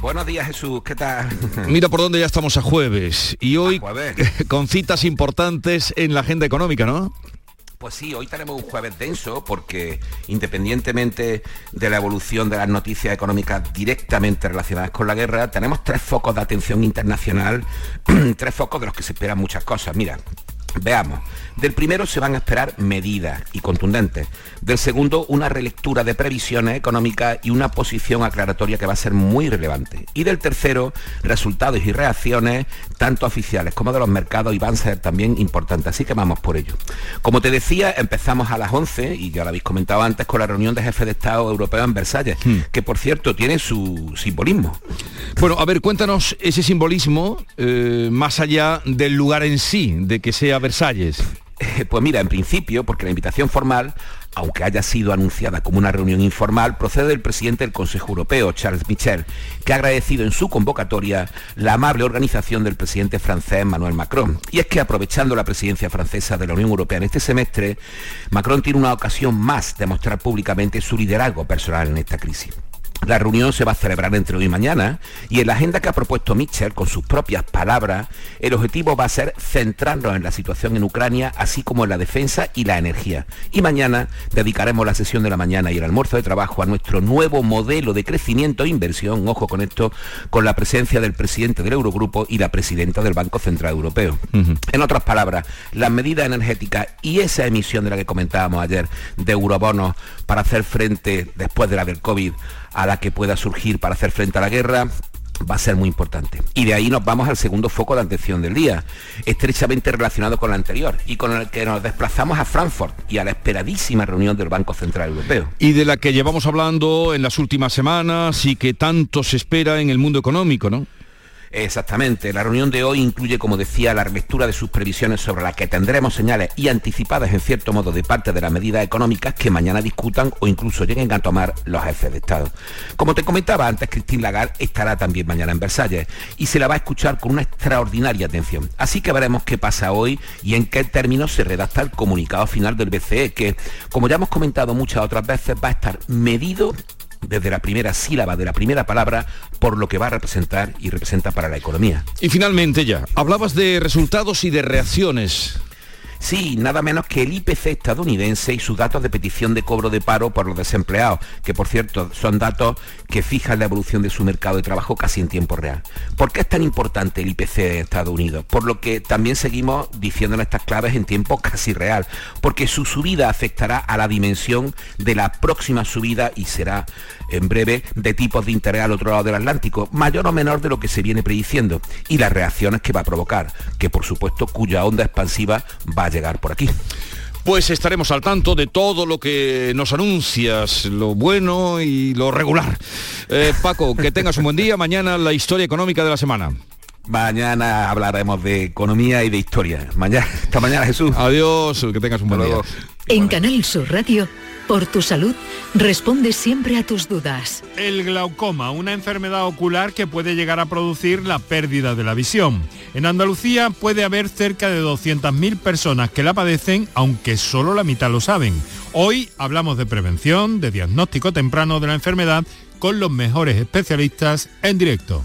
Buenos días Jesús, ¿qué tal? Mira por dónde ya estamos a jueves y hoy con citas importantes en la agenda económica, ¿no? Pues sí, hoy tenemos un jueves denso porque independientemente de la evolución de las noticias económicas directamente relacionadas con la guerra, tenemos tres focos de atención internacional, tres focos de los que se esperan muchas cosas. Mira, Veamos, del primero se van a esperar medidas y contundentes. Del segundo, una relectura de previsiones económicas y una posición aclaratoria que va a ser muy relevante. Y del tercero, resultados y reacciones, tanto oficiales como de los mercados, y van a ser también importantes. Así que vamos por ello. Como te decía, empezamos a las 11, y ya lo habéis comentado antes, con la reunión de jefes de Estado europeo en Versalles, hmm. que por cierto tiene su simbolismo. Bueno, a ver, cuéntanos ese simbolismo eh, más allá del lugar en sí, de que sea Versalles. Pues mira, en principio, porque la invitación formal, aunque haya sido anunciada como una reunión informal, procede del presidente del Consejo Europeo, Charles Michel, que ha agradecido en su convocatoria la amable organización del presidente francés Emmanuel Macron. Y es que aprovechando la presidencia francesa de la Unión Europea en este semestre, Macron tiene una ocasión más de mostrar públicamente su liderazgo personal en esta crisis. La reunión se va a celebrar entre hoy y mañana y en la agenda que ha propuesto Mitchell con sus propias palabras, el objetivo va a ser centrarnos en la situación en Ucrania, así como en la defensa y la energía. Y mañana dedicaremos la sesión de la mañana y el almuerzo de trabajo a nuestro nuevo modelo de crecimiento e inversión, ojo con esto, con la presencia del presidente del Eurogrupo y la presidenta del Banco Central Europeo. En otras palabras, las medidas energéticas y esa emisión de la que comentábamos ayer de eurobonos para hacer frente, después de la del COVID, a la que pueda surgir para hacer frente a la guerra, va a ser muy importante. Y de ahí nos vamos al segundo foco de atención del día, estrechamente relacionado con el anterior y con el que nos desplazamos a Frankfurt y a la esperadísima reunión del Banco Central Europeo. Y de la que llevamos hablando en las últimas semanas y que tanto se espera en el mundo económico, ¿no? Exactamente. La reunión de hoy incluye, como decía, la relectura de sus previsiones sobre las que tendremos señales y anticipadas en cierto modo de parte de las medidas económicas que mañana discutan o incluso lleguen a tomar los jefes de Estado. Como te comentaba antes, Christine Lagarde estará también mañana en Versalles y se la va a escuchar con una extraordinaria atención. Así que veremos qué pasa hoy y en qué términos se redacta el comunicado final del BCE, que, como ya hemos comentado muchas otras veces, va a estar medido desde la primera sílaba de la primera palabra por lo que va a representar y representa para la economía. Y finalmente ya, hablabas de resultados y de reacciones. Sí, nada menos que el IPC estadounidense y sus datos de petición de cobro de paro por los desempleados, que por cierto son datos que fijan la evolución de su mercado de trabajo casi en tiempo real. ¿Por qué es tan importante el IPC de Estados Unidos? Por lo que también seguimos diciendo estas claves en tiempo casi real, porque su subida afectará a la dimensión de la próxima subida y será en breve de tipos de interés al otro lado del Atlántico, mayor o menor de lo que se viene prediciendo, y las reacciones que va a provocar, que por supuesto cuya onda expansiva va a llegar por aquí. Pues estaremos al tanto de todo lo que nos anuncias, lo bueno y lo regular. Eh, Paco, que tengas un buen día. Mañana la historia económica de la semana. Mañana hablaremos de economía y de historia. Mañana, hasta mañana, Jesús. Adiós, que tengas un buen día. En Canal Sur Radio por tu salud, responde siempre a tus dudas. El glaucoma, una enfermedad ocular que puede llegar a producir la pérdida de la visión. En Andalucía puede haber cerca de 200.000 personas que la padecen, aunque solo la mitad lo saben. Hoy hablamos de prevención, de diagnóstico temprano de la enfermedad con los mejores especialistas en directo.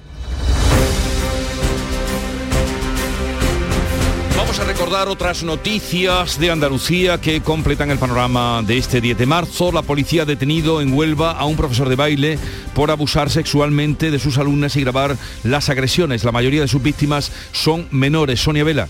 Vamos a recordar otras noticias de Andalucía que completan el panorama de este 10 de marzo. La policía ha detenido en Huelva a un profesor de baile por abusar sexualmente de sus alumnas y grabar las agresiones. La mayoría de sus víctimas son menores. Sonia Vela.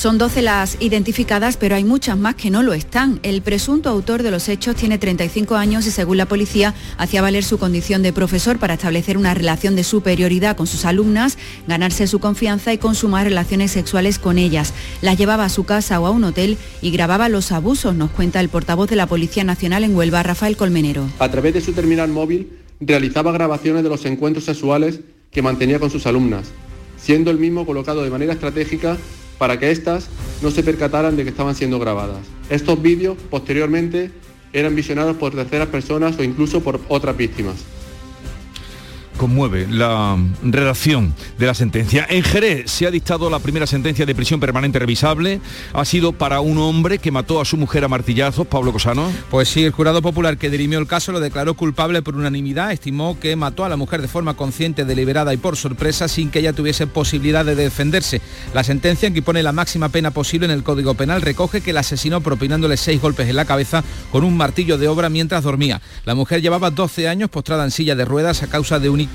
Son 12 las identificadas, pero hay muchas más que no lo están. El presunto autor de los hechos tiene 35 años y según la policía hacía valer su condición de profesor para establecer una relación de superioridad con sus alumnas, ganarse su confianza y consumar relaciones sexuales con ellas. Las llevaba a su casa o a un hotel y grababa los abusos, nos cuenta el portavoz de la Policía Nacional en Huelva, Rafael Colmenero. A través de su terminal móvil realizaba grabaciones de los encuentros sexuales que mantenía con sus alumnas, siendo el mismo colocado de manera estratégica para que éstas no se percataran de que estaban siendo grabadas. Estos vídeos posteriormente eran visionados por terceras personas o incluso por otras víctimas conmueve la redacción de la sentencia. En Jerez se ha dictado la primera sentencia de prisión permanente revisable. Ha sido para un hombre que mató a su mujer a martillazos, Pablo Cosano. Pues sí, el jurado popular que dirimió el caso lo declaró culpable por unanimidad. Estimó que mató a la mujer de forma consciente, deliberada y por sorpresa sin que ella tuviese posibilidad de defenderse. La sentencia, que pone la máxima pena posible en el Código Penal, recoge que el asesinó propinándole seis golpes en la cabeza con un martillo de obra mientras dormía. La mujer llevaba 12 años postrada en silla de ruedas a causa de un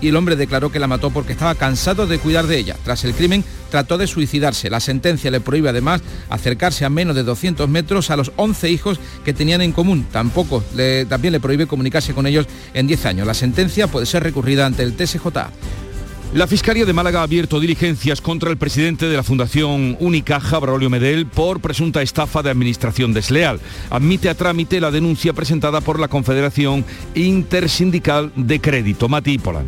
y el hombre declaró que la mató porque estaba cansado de cuidar de ella. Tras el crimen trató de suicidarse. La sentencia le prohíbe además acercarse a menos de 200 metros a los 11 hijos que tenían en común. Tampoco le, también le prohíbe comunicarse con ellos en 10 años. La sentencia puede ser recurrida ante el TSJ. La Fiscalía de Málaga ha abierto diligencias contra el presidente de la Fundación Unicaja, Braulio Medel, por presunta estafa de administración desleal. Admite a trámite la denuncia presentada por la Confederación Intersindical de Crédito. Mati Polan.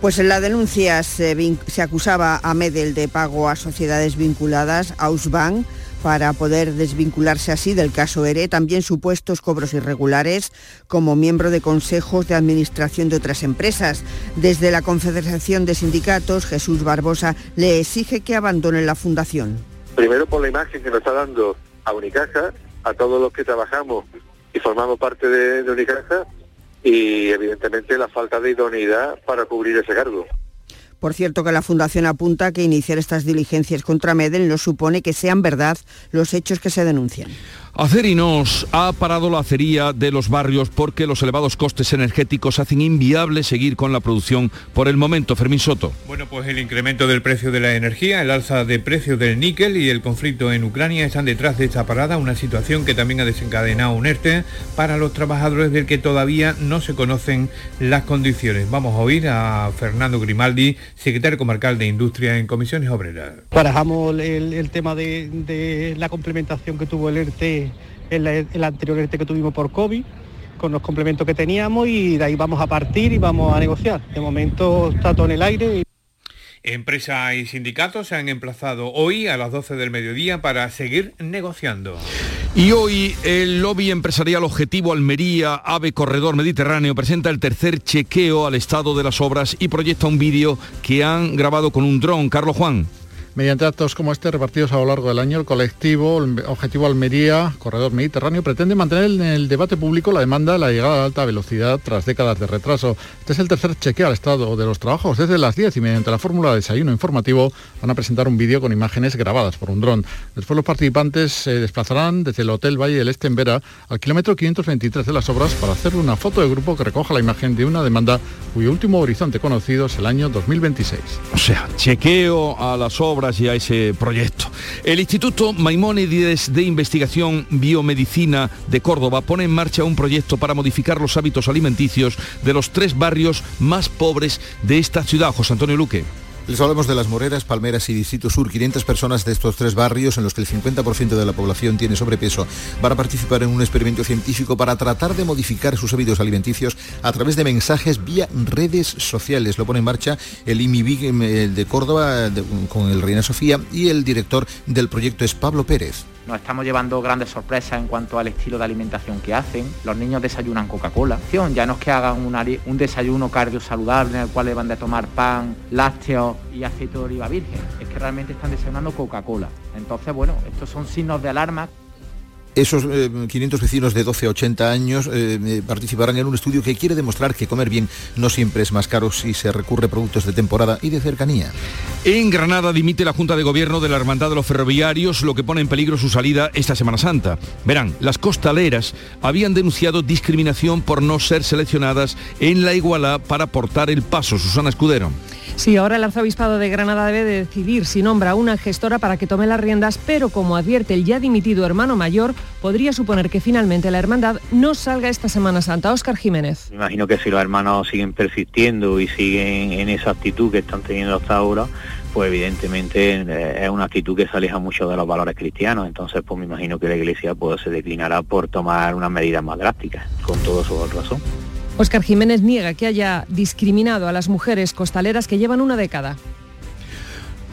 Pues en la denuncia se, acusaba a Medel de pago a sociedades vinculadas a Usbank para poder desvincularse así del caso ERE, también supuestos cobros irregulares como miembro de consejos de administración de otras empresas. Desde la Confederación de Sindicatos, Jesús Barbosa le exige que abandone la fundación. Primero por la imagen que nos está dando a Unicaja, a todos los que trabajamos y formamos parte de, de Unicaja y evidentemente la falta de idoneidad para cubrir ese cargo. Por cierto que la Fundación apunta que iniciar estas diligencias contra Medel no supone que sean verdad los hechos que se denuncian. Acerinos ha parado la acería de los barrios porque los elevados costes energéticos hacen inviable seguir con la producción por el momento. Fermín Soto. Bueno, pues el incremento del precio de la energía, el alza de precios del níquel y el conflicto en Ucrania están detrás de esta parada, una situación que también ha desencadenado un ERTE para los trabajadores del que todavía no se conocen las condiciones. Vamos a oír a Fernando Grimaldi, secretario comarcal de Industria en Comisiones Obreras. Barajamos el, tema de, de la complementación que tuvo el ERTE el, el anterior este que tuvimos por COVID, con los complementos que teníamos y de ahí vamos a partir y vamos a negociar. De momento está todo en el aire. Empresa y sindicatos se han emplazado hoy a las 12 del mediodía para seguir negociando. Y hoy el lobby empresarial Objetivo Almería Ave Corredor Mediterráneo presenta el tercer chequeo al estado de las obras y proyecta un vídeo que han grabado con un dron. Carlos Juan. Mediante actos como este repartidos a lo largo del año, el colectivo Objetivo Almería, Corredor Mediterráneo, pretende mantener en el debate público la demanda de la llegada a alta velocidad tras décadas de retraso. Este es el tercer chequeo al estado de los trabajos desde las 10 y mediante la fórmula de desayuno informativo van a presentar un vídeo con imágenes grabadas por un dron. Después los participantes se desplazarán desde el Hotel Valle del Este en Vera al kilómetro 523 de las obras para hacer una foto de grupo que recoja la imagen de una demanda cuyo último horizonte conocido es el año 2026. O sea, chequeo a las obras y a ese proyecto. El Instituto Maimónides de Investigación Biomedicina de Córdoba pone en marcha un proyecto para modificar los hábitos alimenticios de los tres barrios más pobres de esta ciudad. José Antonio Luque. Les hablamos de Las Moreras, Palmeras y Distrito Sur. 500 personas de estos tres barrios, en los que el 50% de la población tiene sobrepeso, van a participar en un experimento científico para tratar de modificar sus hábitos alimenticios a través de mensajes vía redes sociales. Lo pone en marcha el IMIBIG eh, de Córdoba con el Reina Sofía y el director del proyecto es Pablo Pérez. Nos estamos llevando grandes sorpresas en cuanto al estilo de alimentación que hacen. Los niños desayunan Coca-Cola. Ya no es que hagan un, desayuno cardio saludable en el cual le van a tomar pan, lácteos y aceite de oliva virgen. Es que realmente están desayunando Coca-Cola. Entonces, bueno, estos son signos de alarma esos 500 eh, vecinos de 12 a 80 años eh, eh, participarán en un estudio que quiere demostrar que comer bien no siempre es más caro si se recurre a productos de temporada y de cercanía. En Granada dimite la Junta de Gobierno de la Hermandad de los Ferroviarios, lo que pone en peligro su salida esta Semana Santa. Verán, las costaleras habían denunciado discriminación por no ser seleccionadas en la igualdad para portar el paso. Susana Escudero. Sí, ahora el arzobispado de Granada debe decidir si nombra una gestora para que tome las riendas, pero como advierte el ya dimitido hermano mayor, podría suponer que finalmente la hermandad no salga esta Semana Santa. Óscar Jiménez. Me imagino que si los hermanos siguen persistiendo y siguen en esa actitud que están teniendo hasta ahora, pues evidentemente eh, es una actitud que se aleja mucho de los valores cristianos, entonces pues me imagino que la Iglesia pues, se declinará por tomar unas medidas más drásticas, con todo su razón. Óscar Jiménez niega que haya discriminado a las mujeres costaleras que llevan una década.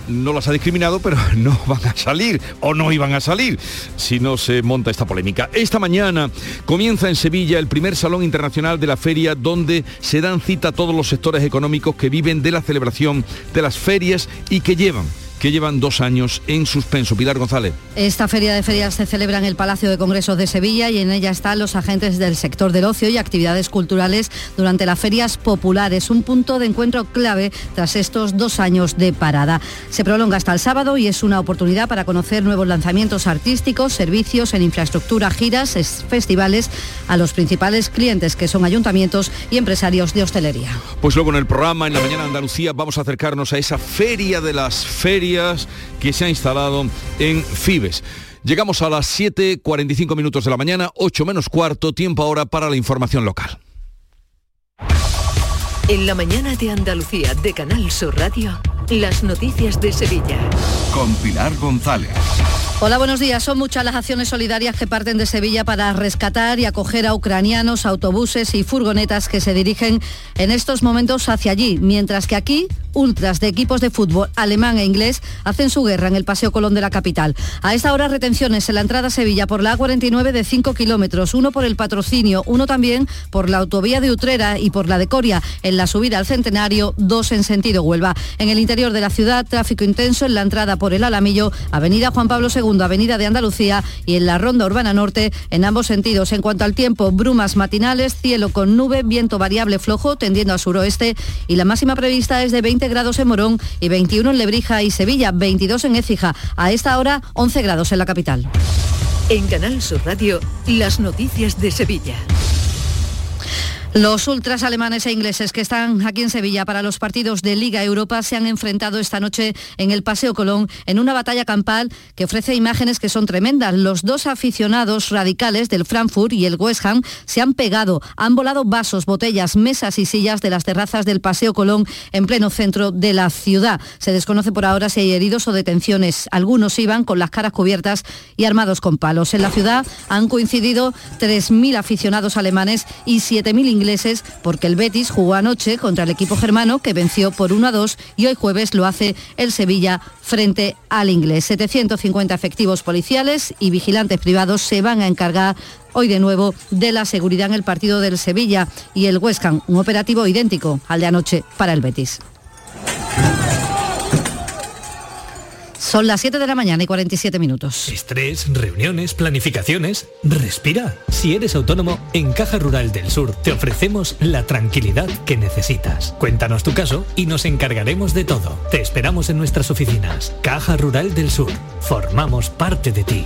no las ha discriminado, pero no van a salir o no iban a salir si no se monta esta polémica. Esta mañana comienza en Sevilla el primer Salón Internacional de la Feria donde se dan cita a todos los sectores económicos que viven de la celebración de las ferias y que llevan que llevan dos años en suspenso. Pilar González. Esta feria de ferias se celebra en el Palacio de Congresos de Sevilla y en ella están los agentes del sector del ocio y actividades culturales durante las ferias populares, un punto de encuentro clave tras estos dos años de parada. Se prolonga hasta el sábado y es una oportunidad para conocer nuevos lanzamientos artísticos, servicios en infraestructura, giras, festivales a los principales clientes que son ayuntamientos y empresarios de hostelería. Pues luego en el programa, en la mañana Andalucía, vamos a acercarnos a esa feria de las ferias que se ha instalado en Fibes. Llegamos a las 7.45 minutos de la mañana, 8 menos cuarto, tiempo ahora para la información local. En la mañana de Andalucía de Canal Sur Radio, las noticias de Sevilla. Con Pilar González. Hola, buenos días. Son muchas las acciones solidarias que parten de Sevilla para rescatar y acoger a ucranianos, autobuses y furgonetas que se dirigen en estos momentos hacia allí, mientras que aquí ultras de equipos de fútbol alemán e inglés hacen su guerra en el Paseo Colón de la capital. A esta hora retenciones en la entrada a Sevilla por la A49 de 5 kilómetros, uno por el patrocinio, uno también por la autovía de Utrera y por la de Coria en la subida al Centenario, dos en sentido Huelva. En el interior de la ciudad, tráfico intenso en la entrada por el Alamillo, Avenida Juan Pablo II Avenida de Andalucía y en la Ronda Urbana Norte en ambos sentidos. En cuanto al tiempo, brumas matinales, cielo con nube, viento variable flojo tendiendo al suroeste y la máxima prevista es de 20 grados en Morón y 21 en Lebrija y Sevilla, 22 en Écija. A esta hora 11 grados en la capital. En Canal Sur Radio, las noticias de Sevilla. Los ultras alemanes e ingleses que están aquí en Sevilla para los partidos de Liga Europa se han enfrentado esta noche en el Paseo Colón en una batalla campal que ofrece imágenes que son tremendas. Los dos aficionados radicales del Frankfurt y el West Ham se han pegado, han volado vasos, botellas, mesas y sillas de las terrazas del Paseo Colón en pleno centro de la ciudad. Se desconoce por ahora si hay heridos o detenciones. Algunos iban con las caras cubiertas y armados con palos. En la ciudad han coincidido 3.000 aficionados alemanes y 7.000 ingleses porque el Betis jugó anoche contra el equipo germano que venció por 1 a 2 y hoy jueves lo hace el Sevilla frente al inglés. 750 efectivos policiales y vigilantes privados se van a encargar hoy de nuevo de la seguridad en el partido del Sevilla y el West Ham, un operativo idéntico al de anoche para el Betis. Son las 7 de la mañana y 47 minutos. Estrés, reuniones, planificaciones. Respira. Si eres autónomo, en Caja Rural del Sur te ofrecemos la tranquilidad que necesitas. Cuéntanos tu caso y nos encargaremos de todo. Te esperamos en nuestras oficinas. Caja Rural del Sur. Formamos parte de ti.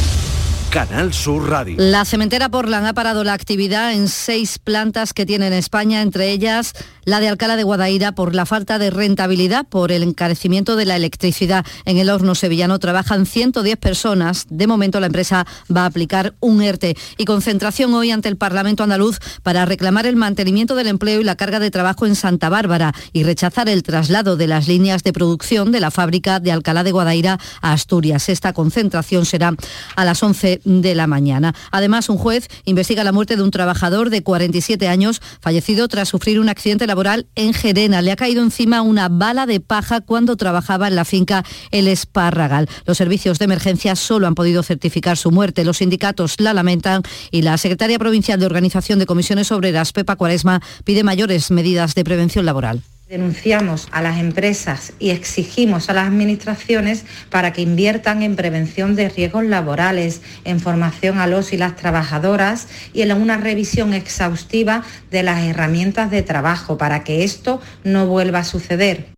Canal Sur Radio. La cementera Portland ha parado la actividad en seis plantas que tiene en España, entre ellas la de Alcalá de Guadaira, por la falta de rentabilidad por el encarecimiento de la electricidad. En el horno sevillano trabajan 110 personas. De momento la empresa va a aplicar un ERTE y concentración hoy ante el Parlamento andaluz para reclamar el mantenimiento del empleo y la carga de trabajo en Santa Bárbara y rechazar el traslado de las líneas de producción de la fábrica de Alcalá de Guadaira a Asturias. Esta concentración será a las 11 de la mañana. Además, un juez investiga la muerte de un trabajador de 47 años fallecido tras sufrir un accidente laboral en Gerena. Le ha caído encima una bala de paja cuando trabajaba en la finca El Esparragal. Los servicios de emergencia solo han podido certificar su muerte. Los sindicatos la lamentan y la secretaria provincial de Organización de Comisiones Obreras, Pepa Cuaresma, pide mayores medidas de prevención laboral. Denunciamos a las empresas y exigimos a las administraciones para que inviertan en prevención de riesgos laborales, en formación a los y las trabajadoras y en una revisión exhaustiva de las herramientas de trabajo para que esto no vuelva a suceder.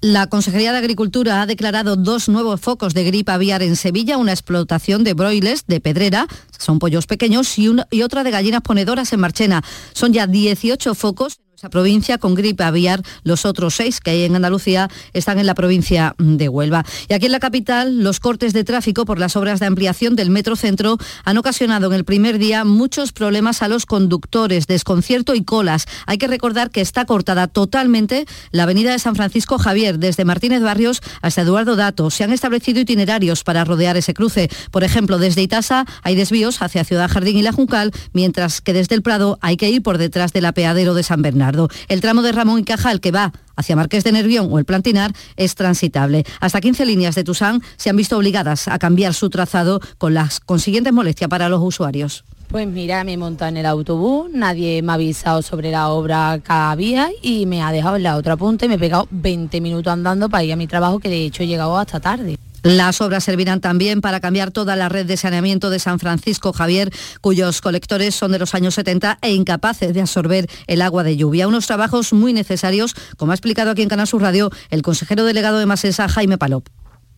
La Consejería de Agricultura ha declarado dos nuevos focos de gripe aviar en Sevilla, una explotación de broiles de Pedrera, son pollos pequeños, y, y otra de gallinas ponedoras en Marchena. Son ya 18 focos esa provincia con gripe aviar. Los otros seis que hay en Andalucía están en la provincia de Huelva. Y aquí en la capital, los cortes de tráfico por las obras de ampliación del Metro Centro han ocasionado en el primer día muchos problemas a los conductores, desconcierto y colas. Hay que recordar que está cortada totalmente la avenida de San Francisco Javier, desde Martínez Barrios hasta Eduardo Dato. Se han establecido itinerarios para rodear ese cruce. Por ejemplo, desde Itasa hay desvíos hacia Ciudad Jardín y La Juncal, mientras que desde el Prado hay que ir por detrás del apeadero de San Bernardo. El tramo de Ramón y Cajal que va hacia Marqués de Nervión o el Plantinar es transitable. Hasta 15 líneas de Tusán se han visto obligadas a cambiar su trazado con las consiguientes molestias para los usuarios. Pues mira, me he montado en el autobús, nadie me ha avisado sobre la obra que había y me ha dejado en la otra punta y me he pegado 20 minutos andando para ir a mi trabajo que de hecho he llegado hasta tarde. Las obras servirán también para cambiar toda la red de saneamiento de San Francisco Javier, cuyos colectores son de los años 70 e incapaces de absorber el agua de lluvia. Unos trabajos muy necesarios, como ha explicado aquí en Canal Sur Radio el consejero delegado de Masesa, Jaime Palop.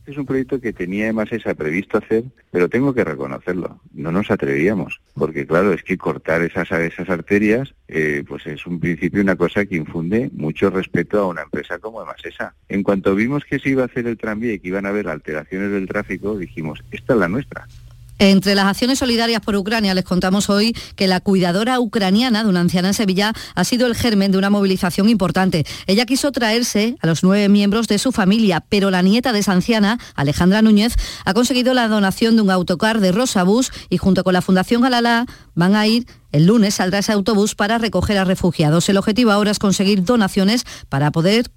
Es un proyecto que tenía más esa previsto hacer, pero tengo que reconocerlo, no nos atrevíamos, porque claro, es que cortar esas, esas arterias, eh, pues es un principio una cosa que infunde mucho respeto a una empresa como Emasesa. En cuanto vimos que se iba a hacer el tranvía y que iban a haber alteraciones del tráfico, dijimos, esta es la nuestra. Entre las acciones solidarias por Ucrania les contamos hoy que la cuidadora ucraniana de una anciana en Sevilla ha sido el germen de una movilización importante. Ella quiso traerse a los nueve miembros de su familia, pero la nieta de esa anciana, Alejandra Núñez, ha conseguido la donación de un autocar de Rosabús y junto con la Fundación Galala van a ir el lunes saldrá ese autobús para recoger a refugiados. El objetivo ahora es conseguir donaciones para poder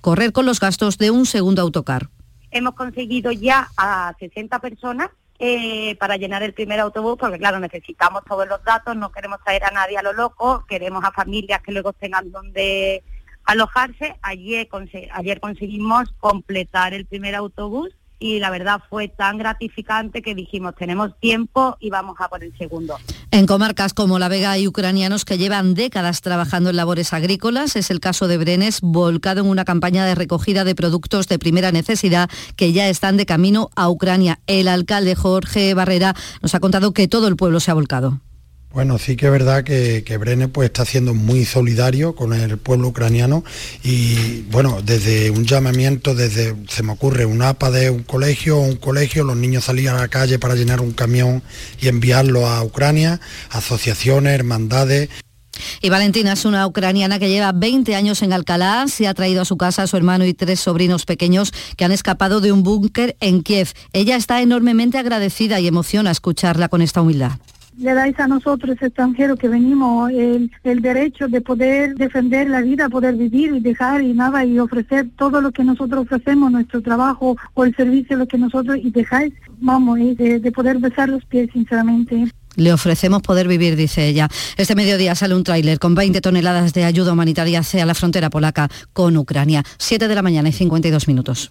correr con los gastos de un segundo autocar. Hemos conseguido ya a 60 personas eh, para llenar el primer autobús, porque claro, necesitamos todos los datos, no queremos traer a nadie a lo loco, queremos a familias que luego tengan donde alojarse. Ayer, ayer conseguimos completar el primer autobús y la verdad fue tan gratificante que dijimos tenemos tiempo y vamos a por el segundo. En comarcas como La Vega hay ucranianos que llevan décadas trabajando en labores agrícolas. Es el caso de Brenes, volcado en una campaña de recogida de productos de primera necesidad que ya están de camino a Ucrania. El alcalde Jorge Barrera nos ha contado que todo el pueblo se ha volcado. Bueno, sí que es verdad que, que pues, está siendo muy solidario con el pueblo ucraniano y bueno, desde un llamamiento, desde se me ocurre un APA de un colegio, un colegio, los niños salían a la calle para llenar un camión y enviarlo a Ucrania, asociaciones, hermandades. Y Valentina es una ucraniana que lleva 20 años en Alcalá, se ha traído a su casa a su hermano y tres sobrinos pequeños que han escapado de un búnker en Kiev. Ella está enormemente agradecida y emociona escucharla con esta humildad le dais a nosotros extranjeros que venimos el, el, derecho de poder defender la vida, poder vivir y dejar y nada y ofrecer todo lo que nosotros ofrecemos, nuestro trabajo o el servicio, lo que nosotros y dejáis, vamos, de, de poder besar los pies sinceramente. Le ofrecemos poder vivir, dice ella. Este mediodía sale un tráiler con 20 toneladas de ayuda humanitaria hacia la frontera polaca con Ucrania. 7 de la mañana y 52 minutos.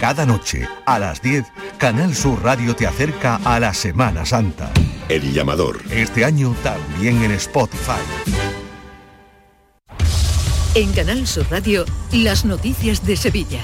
Cada noche, a las 10, Canal Sur Radio te acerca a la Semana Santa. El llamador. Este año también en Spotify. En Canal Sur Radio, las noticias de Sevilla.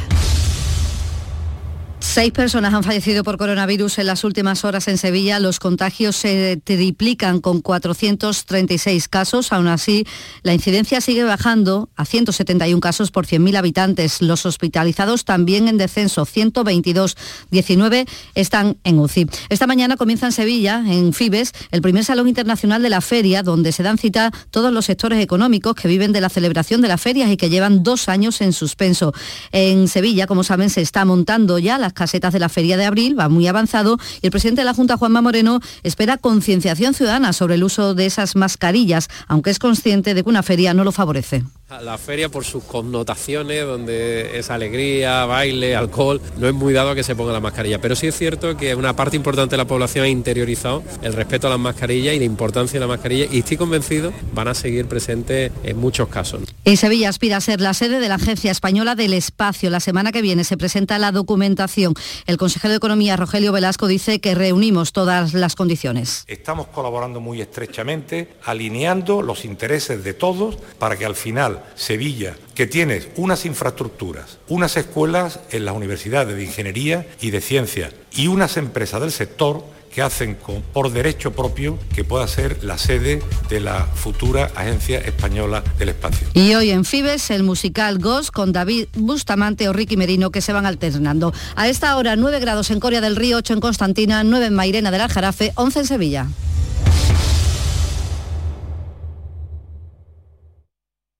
Seis personas han fallecido por coronavirus en las últimas horas en Sevilla. Los contagios se triplican con 436 casos. Aún así, la incidencia sigue bajando a 171 casos por 100.000 habitantes. Los hospitalizados también en descenso, 122. 19 están en UCI. Esta mañana comienza en Sevilla, en Fibes, el primer Salón Internacional de la Feria, donde se dan cita todos los sectores económicos que viven de la celebración de las ferias y que llevan dos años en suspenso. En Sevilla, como saben, se está montando ya las casetas de la feria de abril va muy avanzado y el presidente de la Junta, Juanma Moreno, espera concienciación ciudadana sobre el uso de esas mascarillas, aunque es consciente de que una feria no lo favorece. La feria por sus connotaciones, donde es alegría, baile, alcohol, no es muy dado a que se ponga la mascarilla. Pero sí es cierto que una parte importante de la población ha interiorizado el respeto a las mascarillas y la importancia de la mascarilla y estoy convencido van a seguir presentes en muchos casos. En Sevilla aspira a ser la sede de la Agencia Española del Espacio. La semana que viene se presenta la documentación. El consejero de Economía, Rogelio Velasco, dice que reunimos todas las condiciones. Estamos colaborando muy estrechamente, alineando los intereses de todos para que al final Sevilla, que tiene unas infraestructuras, unas escuelas en las universidades de ingeniería y de ciencia y unas empresas del sector que hacen con, por derecho propio que pueda ser la sede de la futura Agencia Española del Espacio. Y hoy en Fibes, el musical Ghost con David Bustamante o Ricky Merino que se van alternando. A esta hora 9 grados en Coria del Río, 8 en Constantina, 9 en Mairena del Aljarafe, 11 en Sevilla.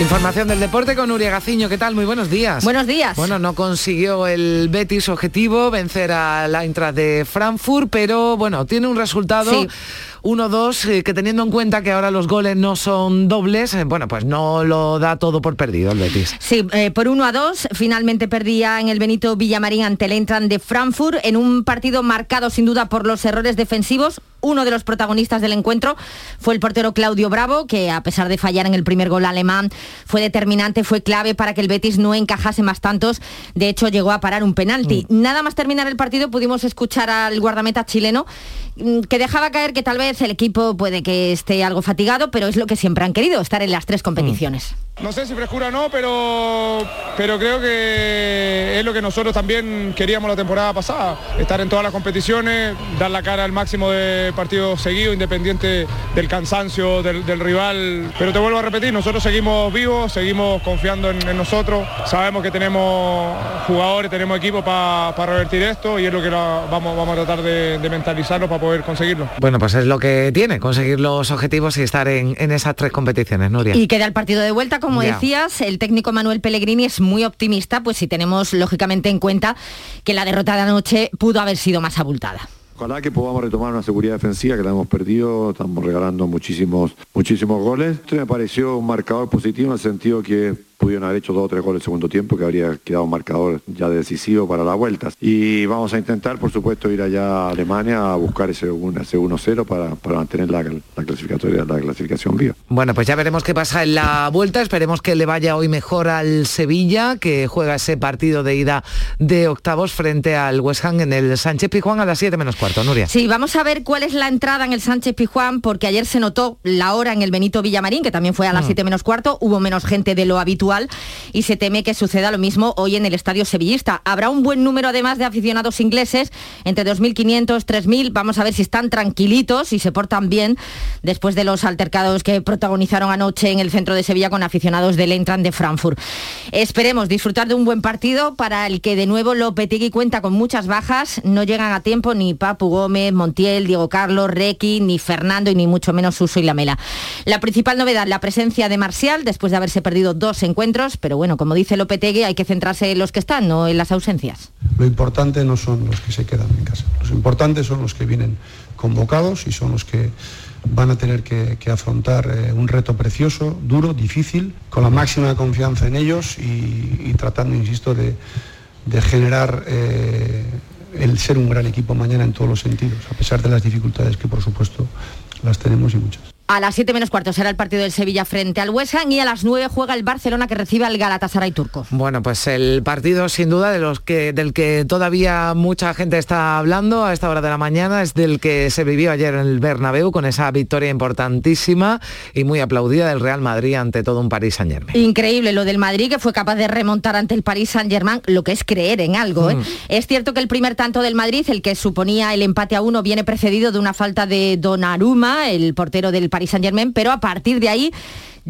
Información del deporte con Nuria Gaciño. ¿Qué tal? Muy buenos días. Buenos días. Bueno, no consiguió el Betis objetivo vencer a la Eintracht de Frankfurt, pero bueno, tiene un resultado... Sí. 1-2, eh, que teniendo en cuenta que ahora los goles no son dobles, eh, bueno, pues no lo da todo por perdido el Betis. Sí, eh, por 1 a 2, finalmente perdía en el Benito Villamarín ante el Entran de Frankfurt en un partido marcado sin duda por los errores defensivos. Uno de los protagonistas del encuentro fue el portero Claudio Bravo, que a pesar de fallar en el primer gol alemán, fue determinante, fue clave para que el Betis no encajase más tantos. De hecho, llegó a parar un penalti. Nada más terminar el partido pudimos escuchar al guardameta chileno mm, que dejaba caer que tal vez el equipo puede que esté algo fatigado, pero es lo que siempre han querido, estar en las tres competiciones. No sé si frescura o no, pero, pero creo que es lo que nosotros también queríamos la temporada pasada, estar en todas las competiciones, dar la cara al máximo de partidos seguidos, independiente del cansancio del, del rival. Pero te vuelvo a repetir, nosotros seguimos vivos, seguimos confiando en, en nosotros, sabemos que tenemos jugadores, tenemos equipo para revertir esto y es lo que la- vamos, vamos a tratar de, de mentalizarlo para poder conseguirlo. Bueno, pues es lo que tiene, conseguir los objetivos y estar en, en esas tres competiciones, Nuria. Y queda el partido de vuelta, como decías, el técnico Manuel Pellegrini es muy optimista, pues si tenemos lógicamente en cuenta que la derrota de anoche pudo haber sido más abultada. Ojalá que podamos retomar una seguridad defensiva que la hemos perdido, estamos regalando muchísimos, muchísimos goles. Esto me pareció un marcador positivo en el sentido que pudieron haber hecho dos o tres goles en el segundo tiempo, que habría quedado un marcador ya decisivo para las vueltas. Y vamos a intentar, por supuesto, ir allá a Alemania a buscar ese 1 ese 1-0 para, para mantener la, la clasificatoria, la clasificación viva. Bueno, pues ya veremos qué pasa en la vuelta. Esperemos que le vaya hoy mejor al Sevilla, que juega ese partido de ida de octavos frente al West Ham en el Sánchez Pizjuán a las 7 menos cuarto, Nuria. Sí, vamos a ver cuál es la entrada en el Sánchez Pijuán, porque ayer se notó la hora en el Benito Villamarín, que también fue a las Mm. 7 menos cuarto, hubo menos gente de lo habitual y se teme que suceda lo mismo hoy en el Estadio Sevillista. Habrá un buen número además de aficionados ingleses, entre 2.500, 3.000, vamos a ver si están tranquilitos y se portan bien después de los altercados que protagonizaron anoche en el centro de Sevilla con aficionados del Entran de Frankfurt. Esperemos disfrutar de un buen partido para el que de nuevo Lopetegui cuenta con muchas bajas, no llegan a tiempo ni Papu Gómez, Montiel, Diego Carlos, Requi, ni Fernando y ni mucho menos Suso y Lamela. La principal novedad, la presencia de Marcial después de haberse perdido dos encuentros, pero bueno, como dice Lopetegui, hay que centrarse en los que están, no en las ausencias. Lo importante no son los que se quedan en casa, los importantes son los que vienen convocados y son los que van a tener que, afrontar eh, un reto precioso, duro, difícil, con la máxima confianza en ellos y, tratando, insisto, de, de generar eh, el ser un gran equipo mañana en todos los sentidos, a pesar de las dificultades que por supuesto las tenemos y muchas. A las 7 menos cuarto será el partido del Sevilla frente al West Ham y a las 9 juega el Barcelona que recibe al Galatasaray turco. Bueno, pues el partido sin duda de los que, del que todavía mucha gente está hablando a esta hora de la mañana es del que se vivió ayer en el Bernabéu con esa victoria importantísima y muy aplaudida del Real Madrid ante todo un París Saint Germain. Increíble lo del Madrid que fue capaz de remontar ante el Paris Saint Germain, lo que es creer en algo. ¿eh? Mm. Es cierto que el primer tanto del Madrid, el que suponía el empate a uno, viene precedido de una falta de Donnarumma, el portero del Paris Saint Germain, pero a partir de ahí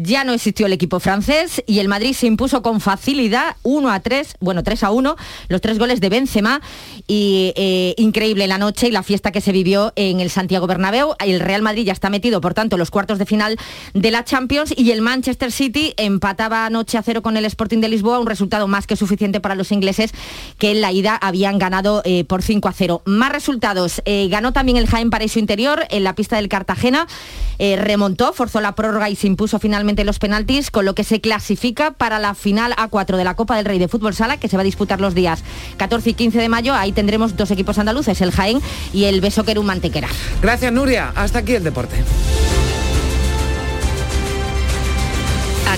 Ya no existió el equipo francés y el Madrid se impuso con facilidad 1 a 3, bueno, 3 a 1, los tres goles de Benzema y eh, increíble la noche y la fiesta que se vivió en el Santiago Bernabéu. El Real Madrid ya está metido, por tanto, en los cuartos de final de la Champions y el Manchester City empataba anoche a cero con el Sporting de Lisboa, un resultado más que suficiente para los ingleses que en la ida habían ganado eh, por 5 a 0. Más resultados, eh, ganó también el Jaén Paraíso Interior en la pista del Cartagena, remontó, forzó la prórroga y se impuso finalmente los penaltis, con lo que se clasifica para la final A4 de la Copa del Rey de Fútbol Sala, que se va a disputar los días 14 y 15 de mayo. Ahí tendremos dos equipos andaluces, el Jaén y el Beso un Mantequera. Gracias, Nuria. Hasta aquí el deporte.